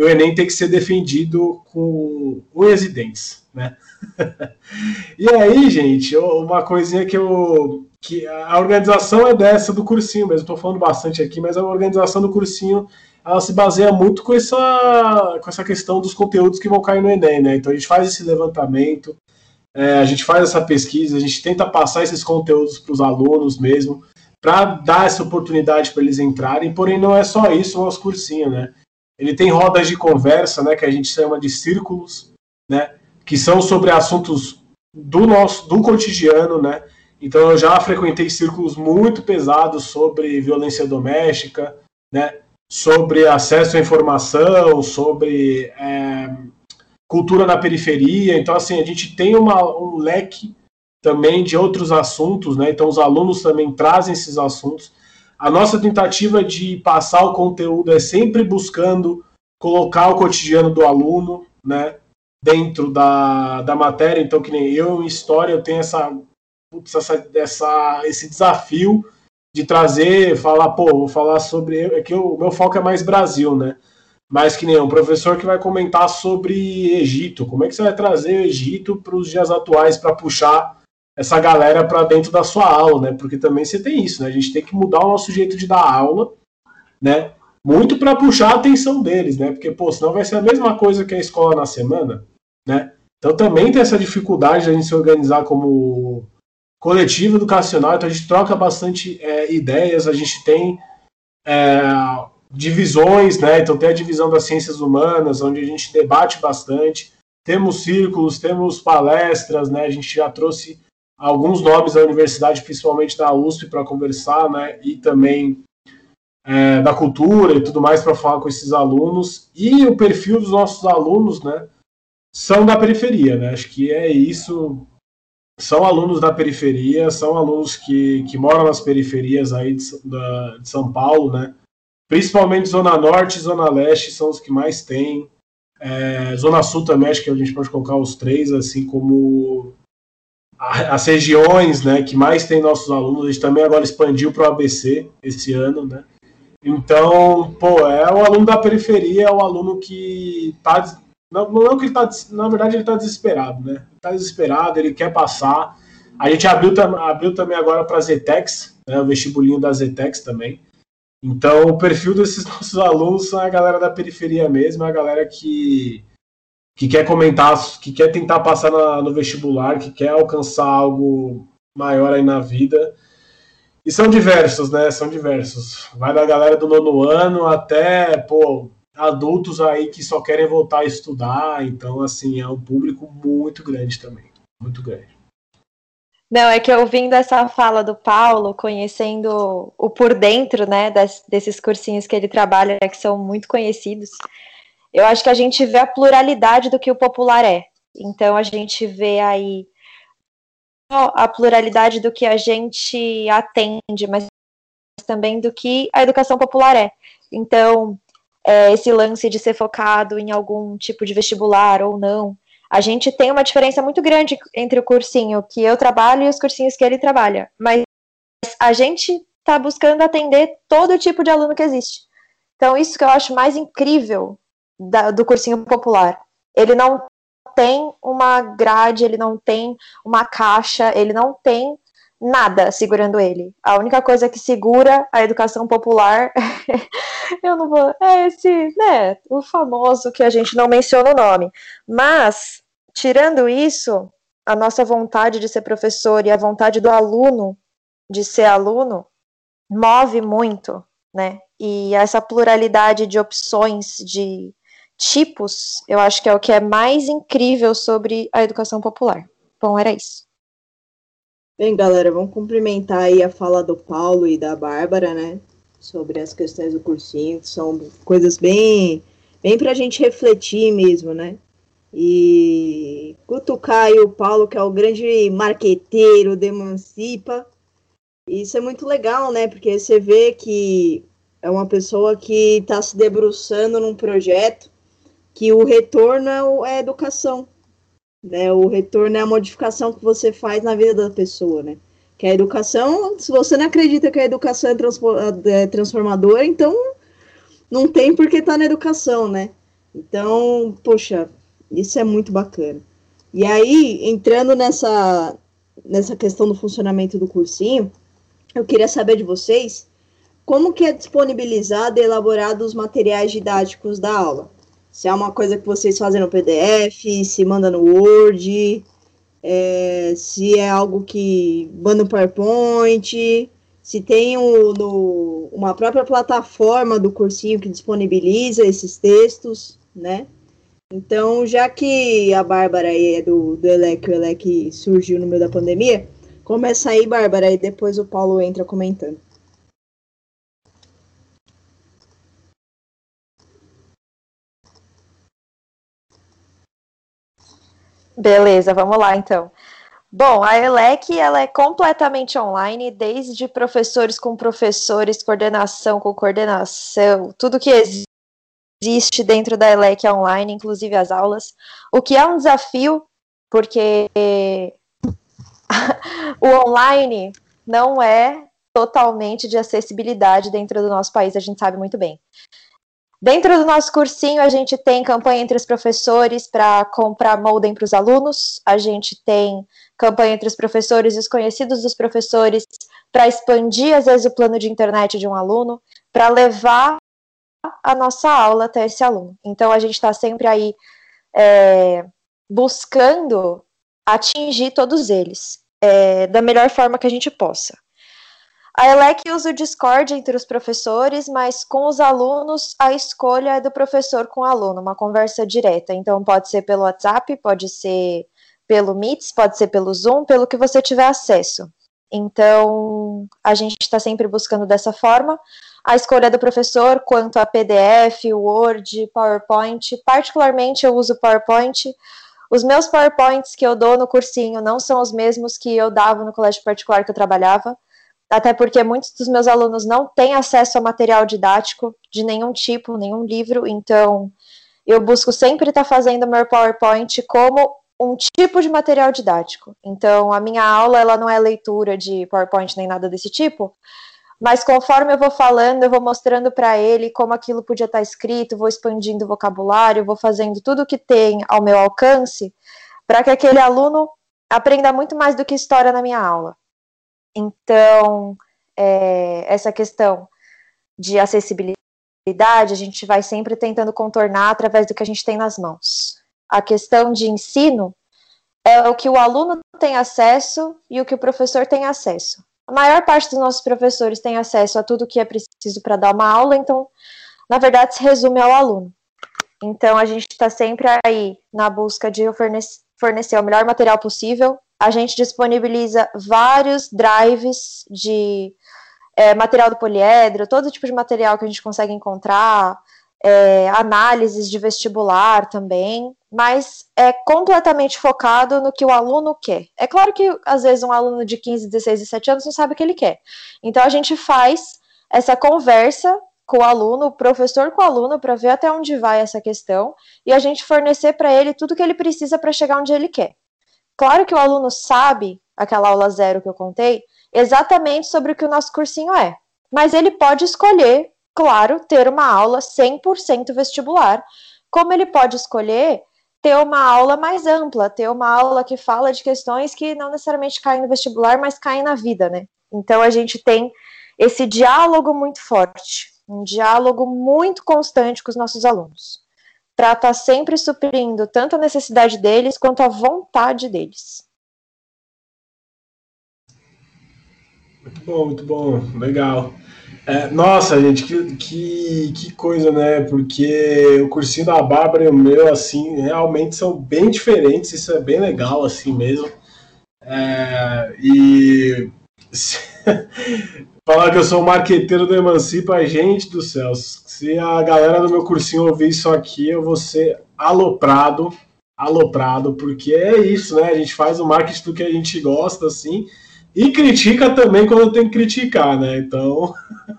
E o Enem tem que ser defendido com unhas e dentes, né? e aí, gente, uma coisinha que eu. que a organização é dessa do cursinho mesmo, estou falando bastante aqui, mas a organização do cursinho ela se baseia muito com essa, com essa questão dos conteúdos que vão cair no Enem, né? Então a gente faz esse levantamento, é, a gente faz essa pesquisa, a gente tenta passar esses conteúdos para os alunos mesmo, para dar essa oportunidade para eles entrarem, porém não é só isso o nosso cursinho, né? Ele tem rodas de conversa, né, que a gente chama de círculos, né, que são sobre assuntos do nosso do cotidiano, né? Então eu já frequentei círculos muito pesados sobre violência doméstica, né? Sobre acesso à informação, sobre é, cultura na periferia. Então assim a gente tem uma, um leque também de outros assuntos, né? Então os alunos também trazem esses assuntos. A nossa tentativa de passar o conteúdo é sempre buscando colocar o cotidiano do aluno, né? dentro da, da matéria, então que nem eu em história eu tenho essa, putz, essa, essa esse desafio de trazer, falar, pô, vou falar sobre, é que o meu foco é mais Brasil, né? Mas que nem um professor que vai comentar sobre Egito, como é que você vai trazer o Egito para os dias atuais para puxar essa galera para dentro da sua aula, né? Porque também você tem isso, né? A gente tem que mudar o nosso jeito de dar aula, né? Muito para puxar a atenção deles, né? Porque, pô, senão vai ser a mesma coisa que a escola na semana, né? Então também tem essa dificuldade de a gente se organizar como coletivo educacional, então a gente troca bastante é, ideias, a gente tem é, divisões, né? Então tem a divisão das ciências humanas, onde a gente debate bastante, temos círculos, temos palestras, né? A gente já trouxe alguns nomes da universidade, principalmente da USP, para conversar, né? E também é, da cultura e tudo mais para falar com esses alunos. E o perfil dos nossos alunos, né? são da periferia, né? Acho que é isso. São alunos da periferia, são alunos que, que moram nas periferias aí de, da, de São Paulo, né? Principalmente Zona Norte e Zona Leste são os que mais tem. É, Zona Sul também, acho que a gente pode colocar os três, assim como as regiões né, que mais tem nossos alunos. A gente também agora expandiu para o ABC esse ano, né? Então, pô, é o aluno da periferia, é o aluno que está não, não que ele tá. Na verdade, ele está desesperado, né? Está desesperado, ele quer passar. A gente abriu, abriu também agora para a Zetex, né, o vestibulinho da Zetex também. Então, o perfil desses nossos alunos são a galera da periferia mesmo, a galera que, que quer comentar, que quer tentar passar na, no vestibular, que quer alcançar algo maior aí na vida. E são diversos, né? São diversos. Vai da galera do nono ano até, pô, adultos aí que só querem voltar a estudar, então assim, é um público muito grande também, muito grande. Não, é que ouvindo essa fala do Paulo, conhecendo o por dentro, né, desses cursinhos que ele trabalha, que são muito conhecidos, eu acho que a gente vê a pluralidade do que o popular é. Então a gente vê aí a pluralidade do que a gente atende, mas também do que a educação popular é. Então, é, esse lance de ser focado em algum tipo de vestibular ou não. A gente tem uma diferença muito grande entre o cursinho que eu trabalho e os cursinhos que ele trabalha, mas a gente está buscando atender todo tipo de aluno que existe. Então, isso que eu acho mais incrível da, do cursinho popular. Ele não tem uma grade, ele não tem uma caixa, ele não tem nada segurando ele. A única coisa que segura a educação popular, eu não vou, é esse, né, o famoso que a gente não menciona o nome. Mas, tirando isso, a nossa vontade de ser professor e a vontade do aluno de ser aluno move muito, né? E essa pluralidade de opções, de tipos, eu acho que é o que é mais incrível sobre a educação popular. Bom, era isso. Bem, galera, vamos cumprimentar aí a fala do Paulo e da Bárbara, né? Sobre as questões do cursinho, que são coisas bem, bem a gente refletir mesmo, né? E cutucar aí o Paulo, que é o grande marqueteiro de Emancipa. Isso é muito legal, né? Porque você vê que é uma pessoa que está se debruçando num projeto que o retorno é a educação, né? O retorno é a modificação que você faz na vida da pessoa, né? Que a educação, se você não acredita que a educação é, é transformadora, então não tem por que estar tá na educação, né? Então, poxa, isso é muito bacana. E aí, entrando nessa, nessa questão do funcionamento do cursinho, eu queria saber de vocês como que é disponibilizado e elaborado os materiais didáticos da aula? Se é uma coisa que vocês fazem no PDF, se manda no Word, é, se é algo que manda no PowerPoint, se tem o, no, uma própria plataforma do cursinho que disponibiliza esses textos, né? Então, já que a Bárbara é do, do ELEC, o ELEC surgiu no meio da pandemia, começa aí, Bárbara, e depois o Paulo entra comentando. Beleza, vamos lá então. Bom, a ELEC ela é completamente online, desde professores com professores, coordenação com coordenação, tudo que existe dentro da ELEC é online, inclusive as aulas, o que é um desafio, porque o online não é totalmente de acessibilidade dentro do nosso país, a gente sabe muito bem. Dentro do nosso cursinho, a gente tem campanha entre os professores para comprar modem para os alunos, a gente tem campanha entre os professores e os conhecidos dos professores para expandir, às vezes, o plano de internet de um aluno, para levar a nossa aula até esse aluno. Então, a gente está sempre aí é, buscando atingir todos eles é, da melhor forma que a gente possa. A ELEC usa o Discord entre os professores, mas com os alunos a escolha é do professor com o aluno, uma conversa direta. Então pode ser pelo WhatsApp, pode ser pelo Meets, pode ser pelo Zoom, pelo que você tiver acesso. Então a gente está sempre buscando dessa forma. A escolha é do professor quanto a PDF, Word, PowerPoint. Particularmente eu uso PowerPoint. Os meus PowerPoints que eu dou no cursinho não são os mesmos que eu dava no colégio particular que eu trabalhava até porque muitos dos meus alunos não têm acesso a material didático de nenhum tipo, nenhum livro, então eu busco sempre estar fazendo meu PowerPoint como um tipo de material didático. Então, a minha aula ela não é leitura de PowerPoint nem nada desse tipo, mas conforme eu vou falando, eu vou mostrando para ele como aquilo podia estar escrito, vou expandindo o vocabulário, vou fazendo tudo o que tem ao meu alcance, para que aquele aluno aprenda muito mais do que história na minha aula. Então, é, essa questão de acessibilidade, a gente vai sempre tentando contornar através do que a gente tem nas mãos. A questão de ensino é o que o aluno tem acesso e o que o professor tem acesso. A maior parte dos nossos professores tem acesso a tudo que é preciso para dar uma aula, então, na verdade, se resume ao aluno. Então, a gente está sempre aí na busca de fornecer o melhor material possível a gente disponibiliza vários drives de é, material do poliedro, todo tipo de material que a gente consegue encontrar, é, análises de vestibular também, mas é completamente focado no que o aluno quer. É claro que, às vezes, um aluno de 15, 16, 17 anos não sabe o que ele quer. Então, a gente faz essa conversa com o aluno, o professor com o aluno, para ver até onde vai essa questão e a gente fornecer para ele tudo que ele precisa para chegar onde ele quer. Claro que o aluno sabe, aquela aula zero que eu contei, exatamente sobre o que o nosso cursinho é. Mas ele pode escolher, claro, ter uma aula 100% vestibular, como ele pode escolher ter uma aula mais ampla, ter uma aula que fala de questões que não necessariamente caem no vestibular, mas caem na vida, né? Então a gente tem esse diálogo muito forte, um diálogo muito constante com os nossos alunos para estar tá sempre suprindo tanto a necessidade deles quanto a vontade deles. Muito bom, muito bom, legal. É, nossa, gente, que, que, que, coisa, né? Porque o cursinho da Bárbara e o meu, assim, realmente são bem diferentes, isso é bem legal, assim mesmo. É, e falar que eu sou o marqueteiro do Emancipa, gente do céu. Se a galera do meu cursinho ouvir isso aqui, eu vou ser aloprado, aloprado, porque é isso, né? A gente faz o marketing do que a gente gosta, assim, e critica também quando tem que criticar, né? Então.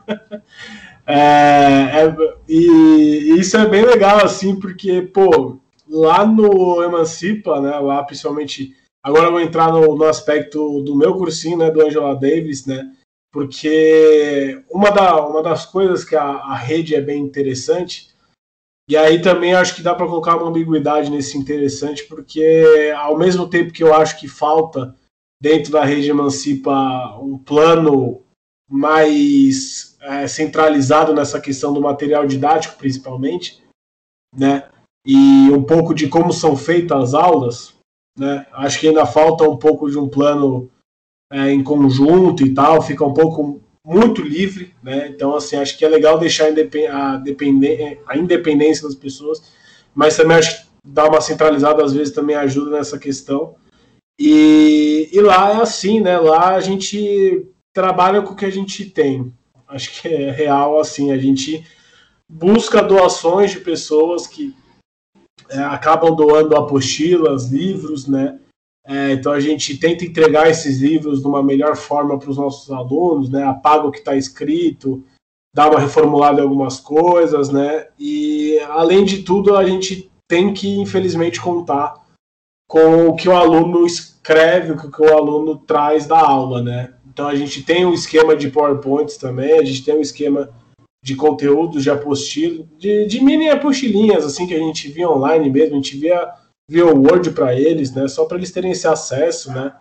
é, é, e, isso é bem legal, assim, porque, pô, lá no Emancipa, né? Lá, principalmente. Agora eu vou entrar no, no aspecto do meu cursinho, né? Do Angela Davis, né? Porque uma, da, uma das coisas que a, a rede é bem interessante, e aí também acho que dá para colocar uma ambiguidade nesse interessante, porque ao mesmo tempo que eu acho que falta dentro da rede Emancipa um plano mais é, centralizado nessa questão do material didático, principalmente, né? E um pouco de como são feitas as aulas, né? Acho que ainda falta um pouco de um plano é, em conjunto e tal, fica um pouco muito livre, né? Então, assim, acho que é legal deixar a, a independência das pessoas, mas também acho que dar uma centralizada às vezes também ajuda nessa questão. E, e lá é assim, né? Lá a gente trabalha com o que a gente tem. Acho que é real assim, a gente busca doações de pessoas que é, acabam doando apostilas, livros, né? É, então a gente tenta entregar esses livros de uma melhor forma para os nossos alunos, né? Apaga o que está escrito, dá uma reformulada em algumas coisas, né? E além de tudo, a gente tem que, infelizmente, contar com o que o aluno escreve, o que o aluno traz da aula, né? Então a gente tem um esquema de PowerPoints também, a gente tem um esquema de conteúdos de apostila, de, de mini apostilinhas, assim, que a gente via online mesmo, a gente via, via Word para eles, né? Só para eles terem esse acesso, né?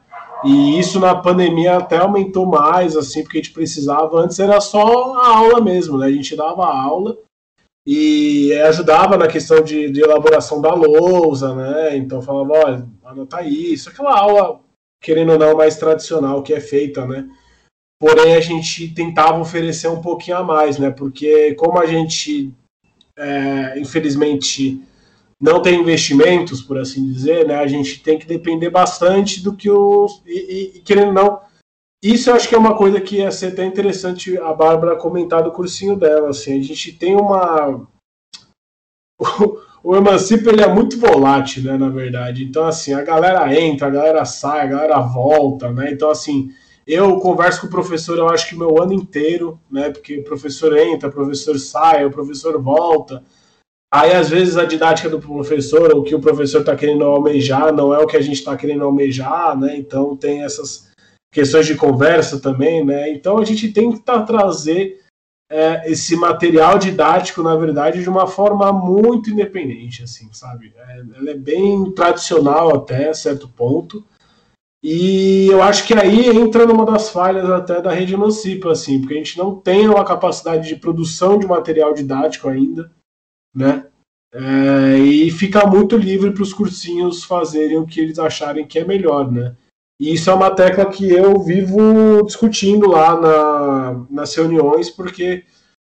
E isso na pandemia até aumentou mais, assim, porque a gente precisava. Antes era só a aula mesmo, né? A gente dava aula e ajudava na questão de, de elaboração da lousa, né? Então falava, olha, anota isso, aquela aula, querendo ou não, mais tradicional que é feita, né? Porém, a gente tentava oferecer um pouquinho a mais, né? Porque como a gente, é, infelizmente, não tem investimentos, por assim dizer, né? A gente tem que depender bastante do que os. E, e, querendo não, isso eu acho que é uma coisa que ia ser até interessante a Bárbara comentar do cursinho dela. Assim, a gente tem uma. O, o Emancipa ele é muito volátil, né? Na verdade. Então, assim, a galera entra, a galera sai, a galera volta, né? Então, assim eu converso com o professor, eu acho que meu ano inteiro, né? Porque o professor entra, o professor sai, o professor volta. Aí, às vezes, a didática do professor, o que o professor está querendo almejar, não é o que a gente está querendo almejar, né? Então, tem essas questões de conversa também, né? Então, a gente tem que tá, trazer é, esse material didático, na verdade, de uma forma muito independente, assim, sabe? É, ela é bem tradicional até certo ponto, e eu acho que aí entra numa das falhas até da rede Emancipa, assim, porque a gente não tem uma capacidade de produção de material didático ainda, né? É, e fica muito livre para os cursinhos fazerem o que eles acharem que é melhor, né? E isso é uma tecla que eu vivo discutindo lá na, nas reuniões, porque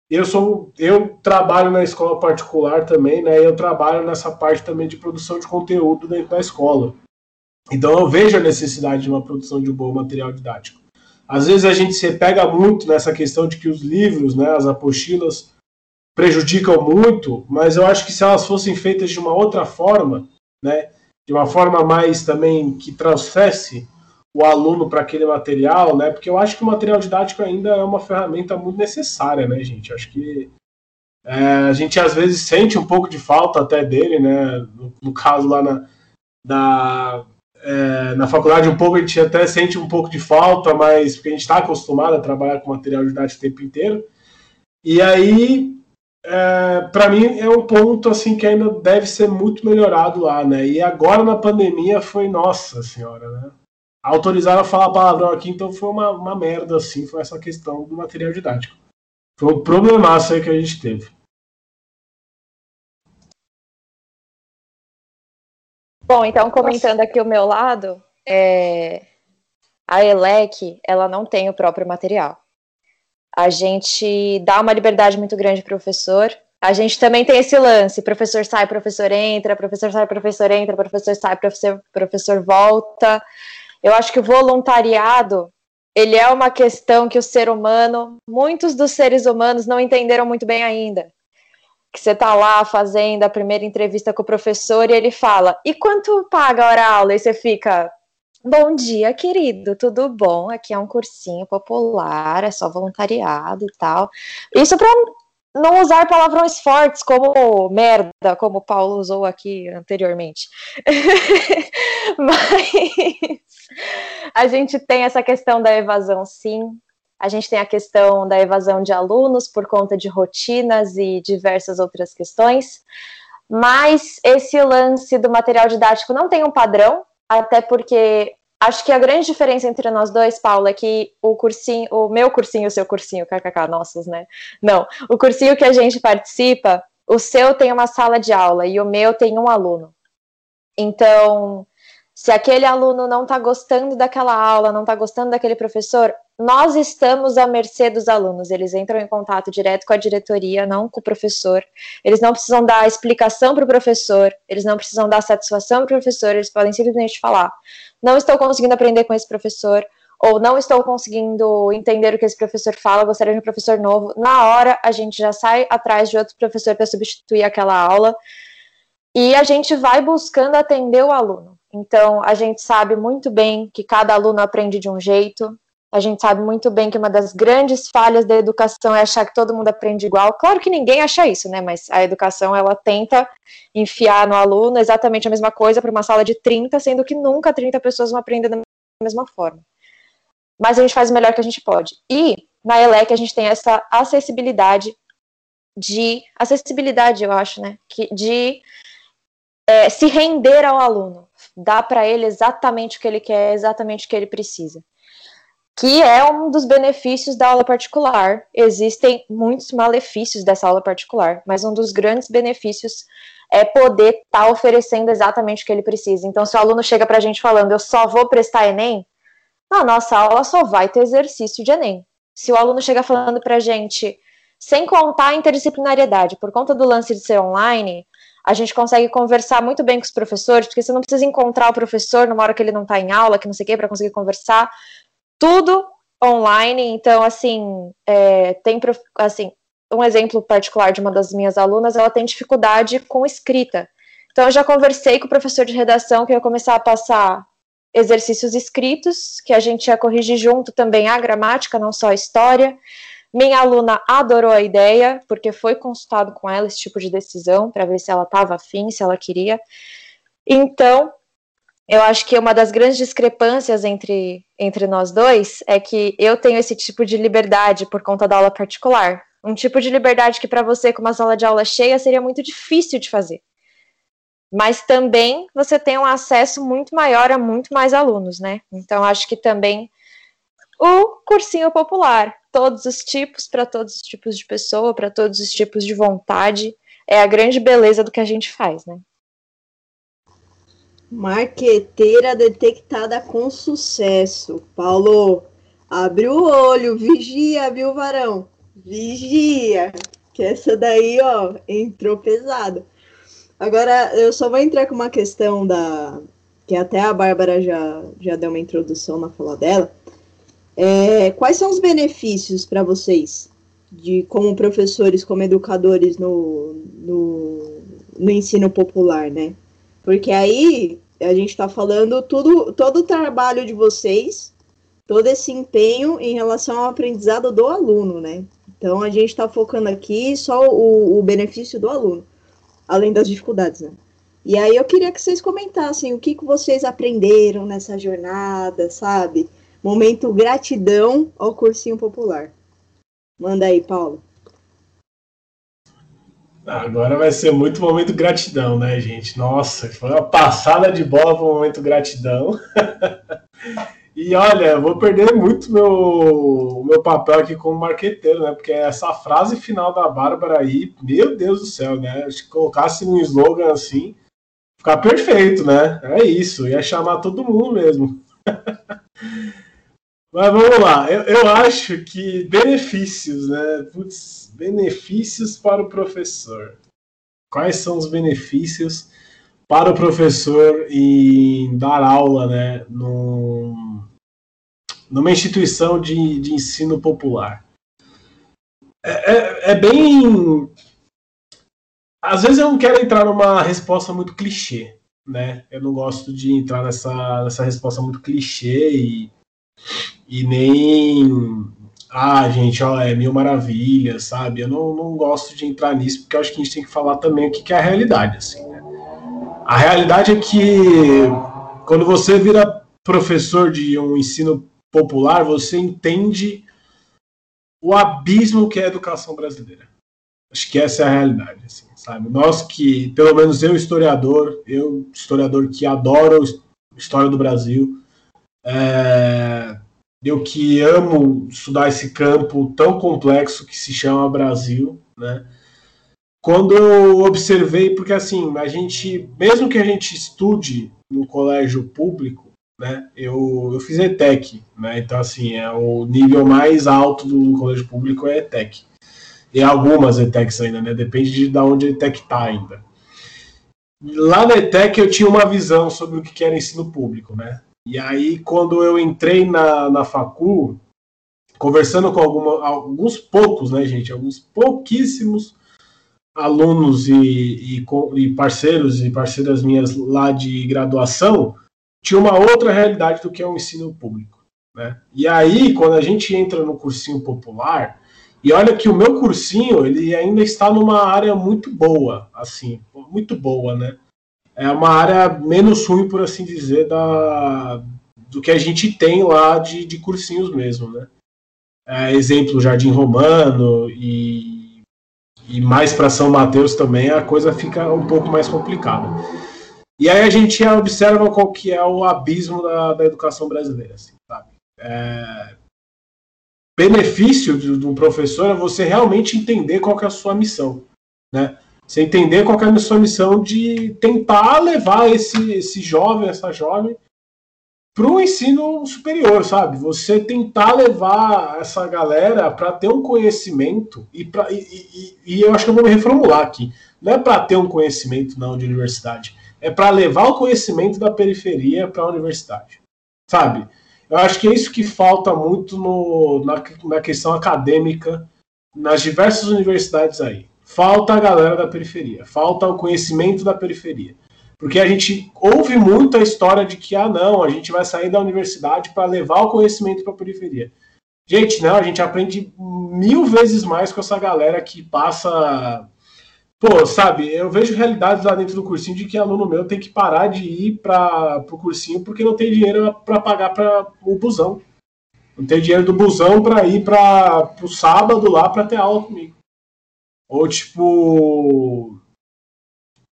eu sou eu trabalho na escola particular também, né? Eu trabalho nessa parte também de produção de conteúdo dentro da escola. Então eu vejo a necessidade de uma produção de um bom material didático. Às vezes a gente se pega muito nessa questão de que os livros, né, as apostilas, prejudicam muito, mas eu acho que se elas fossem feitas de uma outra forma, né, de uma forma mais também que trouxesse o aluno para aquele material, né, porque eu acho que o material didático ainda é uma ferramenta muito necessária, né, gente? Acho que é, a gente às vezes sente um pouco de falta até dele, né, no, no caso lá na, da é, na faculdade um pouco a gente até sente um pouco de falta, mas porque a gente está acostumado a trabalhar com material didático o tempo inteiro. E aí, é, para mim, é um ponto assim que ainda deve ser muito melhorado lá, né? E agora na pandemia foi, nossa senhora, né? Autorizaram a falar palavrão aqui, então foi uma, uma merda, assim, foi essa questão do material didático. Foi um problemaço aí que a gente teve. Bom, então comentando aqui o meu lado, é... a ELEC ela não tem o próprio material. A gente dá uma liberdade muito grande para o professor. A gente também tem esse lance: professor sai, professor entra, professor sai, professor entra, professor sai, professor, professor volta. Eu acho que o voluntariado ele é uma questão que o ser humano, muitos dos seres humanos não entenderam muito bem ainda que você tá lá fazendo a primeira entrevista com o professor e ele fala: "E quanto paga a hora aula?" E você fica: "Bom dia, querido, tudo bom? Aqui é um cursinho popular, é só voluntariado e tal". Isso para não usar palavrões fortes como merda, como o Paulo usou aqui anteriormente. Mas a gente tem essa questão da evasão, sim. A gente tem a questão da evasão de alunos por conta de rotinas e diversas outras questões. Mas esse lance do material didático não tem um padrão, até porque Acho que a grande diferença entre nós dois, Paulo, é que o cursinho, o meu cursinho o seu cursinho, kkk, nossos, né? Não, o cursinho que a gente participa, o seu tem uma sala de aula e o meu tem um aluno. Então, se aquele aluno não está gostando daquela aula, não está gostando daquele professor, nós estamos à mercê dos alunos. Eles entram em contato direto com a diretoria, não com o professor. Eles não precisam dar explicação para o professor, eles não precisam dar satisfação para o professor, eles podem simplesmente falar: não estou conseguindo aprender com esse professor, ou não estou conseguindo entender o que esse professor fala, gostaria de um professor novo. Na hora, a gente já sai atrás de outro professor para substituir aquela aula. E a gente vai buscando atender o aluno. Então, a gente sabe muito bem que cada aluno aprende de um jeito, a gente sabe muito bem que uma das grandes falhas da educação é achar que todo mundo aprende igual. Claro que ninguém acha isso, né? Mas a educação ela tenta enfiar no aluno exatamente a mesma coisa para uma sala de 30, sendo que nunca 30 pessoas vão aprender da mesma forma. Mas a gente faz o melhor que a gente pode. E na ELEC a gente tem essa acessibilidade de acessibilidade, eu acho, né? De é, se render ao aluno, dar para ele exatamente o que ele quer, exatamente o que ele precisa. Que é um dos benefícios da aula particular. Existem muitos malefícios dessa aula particular, mas um dos grandes benefícios é poder estar tá oferecendo exatamente o que ele precisa. Então, se o aluno chega para a gente falando, eu só vou prestar Enem, na nossa aula só vai ter exercício de Enem. Se o aluno chega falando para a gente, sem contar a interdisciplinariedade, por conta do lance de ser online, a gente consegue conversar muito bem com os professores, porque você não precisa encontrar o professor numa hora que ele não está em aula, que não sei o quê, para conseguir conversar. Tudo online, então, assim, é, tem, assim, um exemplo particular de uma das minhas alunas, ela tem dificuldade com escrita. Então, eu já conversei com o professor de redação que ia começar a passar exercícios escritos, que a gente ia corrigir junto também a gramática, não só a história. Minha aluna adorou a ideia, porque foi consultado com ela esse tipo de decisão, para ver se ela estava afim, se ela queria. Então, eu acho que uma das grandes discrepâncias entre, entre nós dois é que eu tenho esse tipo de liberdade por conta da aula particular. Um tipo de liberdade que para você, com uma sala de aula cheia, seria muito difícil de fazer. Mas também você tem um acesso muito maior a muito mais alunos, né? Então, acho que também o cursinho popular, todos os tipos, para todos os tipos de pessoa, para todos os tipos de vontade. É a grande beleza do que a gente faz, né? Marqueteira detectada com sucesso. Paulo, abre o olho, vigia, viu, varão? Vigia, que essa daí, ó, entrou pesado. Agora, eu só vou entrar com uma questão da. que até a Bárbara já, já deu uma introdução na fala dela é, quais são os benefícios para vocês, de como professores, como educadores no, no, no ensino popular, né? Porque aí a gente está falando tudo, todo o trabalho de vocês, todo esse empenho em relação ao aprendizado do aluno, né? Então a gente está focando aqui só o, o benefício do aluno, além das dificuldades, né? E aí eu queria que vocês comentassem o que, que vocês aprenderam nessa jornada, sabe? Momento gratidão ao cursinho popular. Manda aí, Paulo. Agora vai ser muito momento gratidão, né, gente? Nossa, foi uma passada de bola para o momento gratidão. e olha, vou perder muito meu meu papel aqui como marqueteiro, né? Porque essa frase final da Bárbara aí, meu Deus do céu, né? Se colocasse um slogan assim, ficar perfeito, né? É isso, ia chamar todo mundo mesmo. Mas vamos lá, eu, eu acho que benefícios, né? Putz, benefícios para o professor. Quais são os benefícios para o professor em dar aula, né? Num, numa instituição de, de ensino popular? É, é, é bem. Às vezes eu não quero entrar numa resposta muito clichê, né? Eu não gosto de entrar nessa, nessa resposta muito clichê e e nem ah, gente, ó, é mil maravilhas, sabe? Eu não, não gosto de entrar nisso, porque acho que a gente tem que falar também o que, que é a realidade, assim, né? A realidade é que quando você vira professor de um ensino popular, você entende o abismo que é a educação brasileira. Acho que essa é a realidade, assim, sabe? Nós que, pelo menos eu, historiador, eu, historiador que adoro história do Brasil, É, eu que amo estudar esse campo tão complexo que se chama Brasil, né? Quando eu observei, porque assim, a gente, mesmo que a gente estude no colégio público, né? Eu, eu fiz ETEC, né? Então, assim, é o nível mais alto do colégio público é ETEC. E algumas ETECs ainda, né? Depende de, de onde a ETEC está ainda. Lá na ETEC eu tinha uma visão sobre o que era ensino público, né? E aí, quando eu entrei na, na facul, conversando com alguma, alguns poucos, né, gente? Alguns pouquíssimos alunos e, e, e parceiros e parceiras minhas lá de graduação, tinha uma outra realidade do que é o ensino público. Né? E aí, quando a gente entra no cursinho popular, e olha que o meu cursinho ele ainda está numa área muito boa, assim, muito boa, né? É uma área menos ruim, por assim dizer, da, do que a gente tem lá de, de cursinhos mesmo, né? É, exemplo, Jardim Romano e, e mais para São Mateus também, a coisa fica um pouco mais complicada. E aí a gente observa qual que é o abismo da, da educação brasileira, assim, sabe? É, benefício de, de, um professor é você realmente entender qual que é a sua missão, né? Você entender qual é a sua missão de tentar levar esse, esse jovem, essa jovem, para o ensino superior, sabe? Você tentar levar essa galera para ter um conhecimento e, pra, e, e, e, eu acho que eu vou me reformular aqui. Não é para ter um conhecimento não de universidade, é para levar o conhecimento da periferia para a universidade, sabe? Eu acho que é isso que falta muito no, na, na questão acadêmica nas diversas universidades aí. Falta a galera da periferia, falta o conhecimento da periferia. Porque a gente ouve muito a história de que, ah, não, a gente vai sair da universidade para levar o conhecimento para a periferia. Gente, não, a gente aprende mil vezes mais com essa galera que passa Pô, sabe, eu vejo realidades lá dentro do cursinho de que aluno meu tem que parar de ir para o cursinho porque não tem dinheiro para pagar para o busão. Não tem dinheiro do busão para ir para o sábado lá para ter aula comigo. Ou tipo,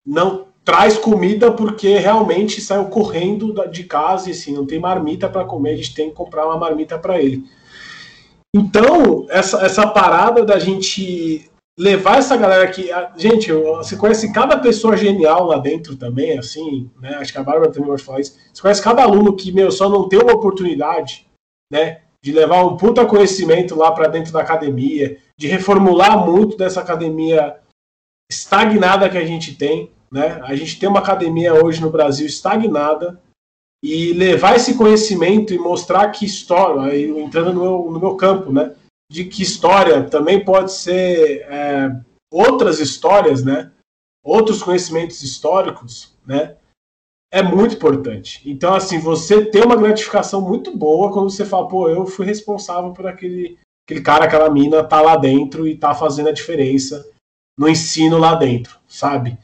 não traz comida porque realmente saiu correndo de casa e assim, não tem marmita para comer, a gente tem que comprar uma marmita para ele. Então, essa, essa parada da gente levar essa galera aqui. Gente, você conhece cada pessoa genial lá dentro também, assim, né? Acho que a Bárbara também pode falar isso. Você conhece cada aluno que, meu, só não tem uma oportunidade, né? De levar um puta conhecimento lá para dentro da academia, de reformular muito dessa academia estagnada que a gente tem, né? A gente tem uma academia hoje no Brasil estagnada e levar esse conhecimento e mostrar que história, entrando no meu, no meu campo, né? de que história também pode ser é, outras histórias, né? Outros conhecimentos históricos, né? É muito importante. Então, assim, você tem uma gratificação muito boa quando você fala, pô, eu fui responsável por aquele, aquele cara, aquela mina tá lá dentro e tá fazendo a diferença no ensino lá dentro, sabe?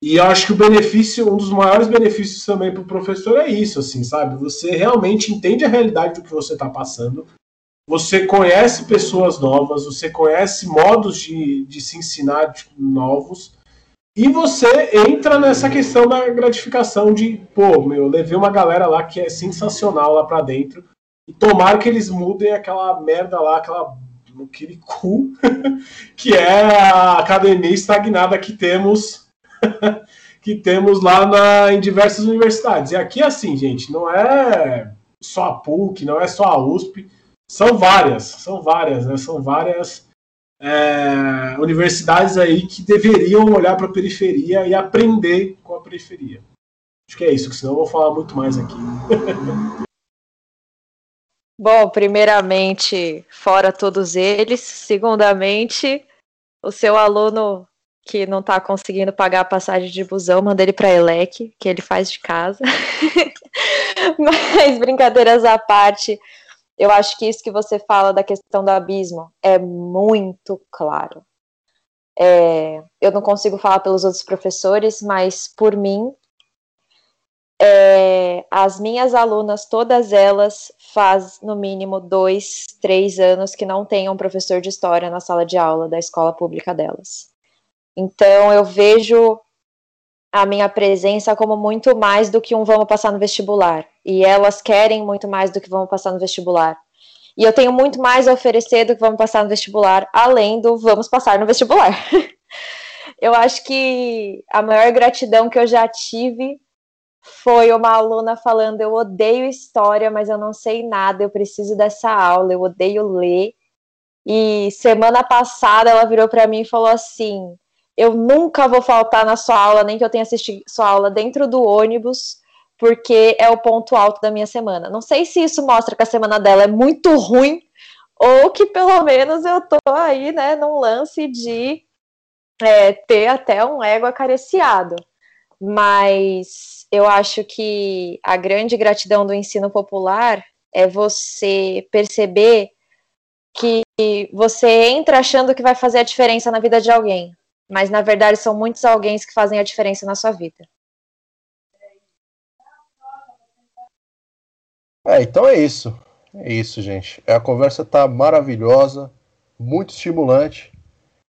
E eu acho que o benefício, um dos maiores benefícios também para o professor é isso, assim, sabe? Você realmente entende a realidade do que você está passando, você conhece pessoas novas, você conhece modos de, de se ensinar novos, e você entra nessa questão da gratificação de, pô, meu, eu levei uma galera lá que é sensacional lá para dentro, e tomara que eles mudem aquela merda lá, aquela aquele cu, que é a academia estagnada que temos que temos lá na, em diversas universidades. E aqui, assim, gente, não é só a PUC, não é só a USP, são várias, são várias, né? São várias é, universidades aí que deveriam olhar para a periferia e aprender com a periferia. Acho que é isso, que senão eu vou falar muito mais aqui. Bom, primeiramente, fora todos eles. Segundamente, o seu aluno que não está conseguindo pagar a passagem de busão, manda ele para Elec, que ele faz de casa. Mas brincadeiras à parte, eu acho que isso que você fala da questão do abismo é muito claro. É, eu não consigo falar pelos outros professores, mas por mim, é, as minhas alunas, todas elas, faz no mínimo dois, três anos que não tem um professor de história na sala de aula da escola pública delas. Então eu vejo a minha presença como muito mais do que um vamos passar no vestibular E elas querem muito mais do que vão passar no vestibular. E eu tenho muito mais a oferecer do que vamos passar no vestibular, além do vamos passar no vestibular. eu acho que a maior gratidão que eu já tive foi uma aluna falando: Eu odeio história, mas eu não sei nada, eu preciso dessa aula, eu odeio ler. E semana passada ela virou para mim e falou assim: Eu nunca vou faltar na sua aula, nem que eu tenha assistido sua aula dentro do ônibus, porque é o ponto alto da minha semana. Não sei se isso mostra que a semana dela é muito ruim, ou que pelo menos eu tô aí, né, num lance de é, ter até um ego acariciado. Mas eu acho que a grande gratidão do ensino popular é você perceber que você entra achando que vai fazer a diferença na vida de alguém, mas na verdade são muitos alguém que fazem a diferença na sua vida. É, então é isso. É isso, gente. A conversa tá maravilhosa, muito estimulante.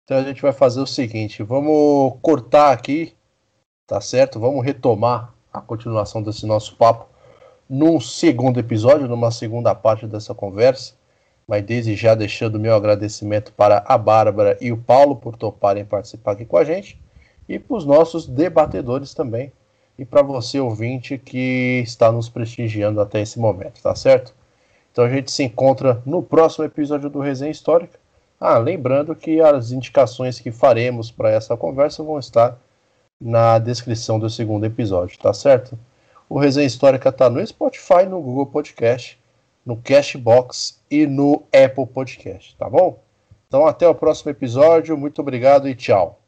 Então a gente vai fazer o seguinte, vamos cortar aqui, tá certo? Vamos retomar a continuação desse nosso papo num segundo episódio, numa segunda parte dessa conversa. Mas desde já deixando meu agradecimento para a Bárbara e o Paulo por toparem participar aqui com a gente e para os nossos debatedores também e para você ouvinte que está nos prestigiando até esse momento, tá certo? Então a gente se encontra no próximo episódio do Resenha Histórica. Ah, lembrando que as indicações que faremos para essa conversa vão estar na descrição do segundo episódio, tá certo? O Resenha Histórica está no Spotify, no Google Podcast, no Cashbox e no Apple Podcast, tá bom? Então até o próximo episódio, muito obrigado e tchau.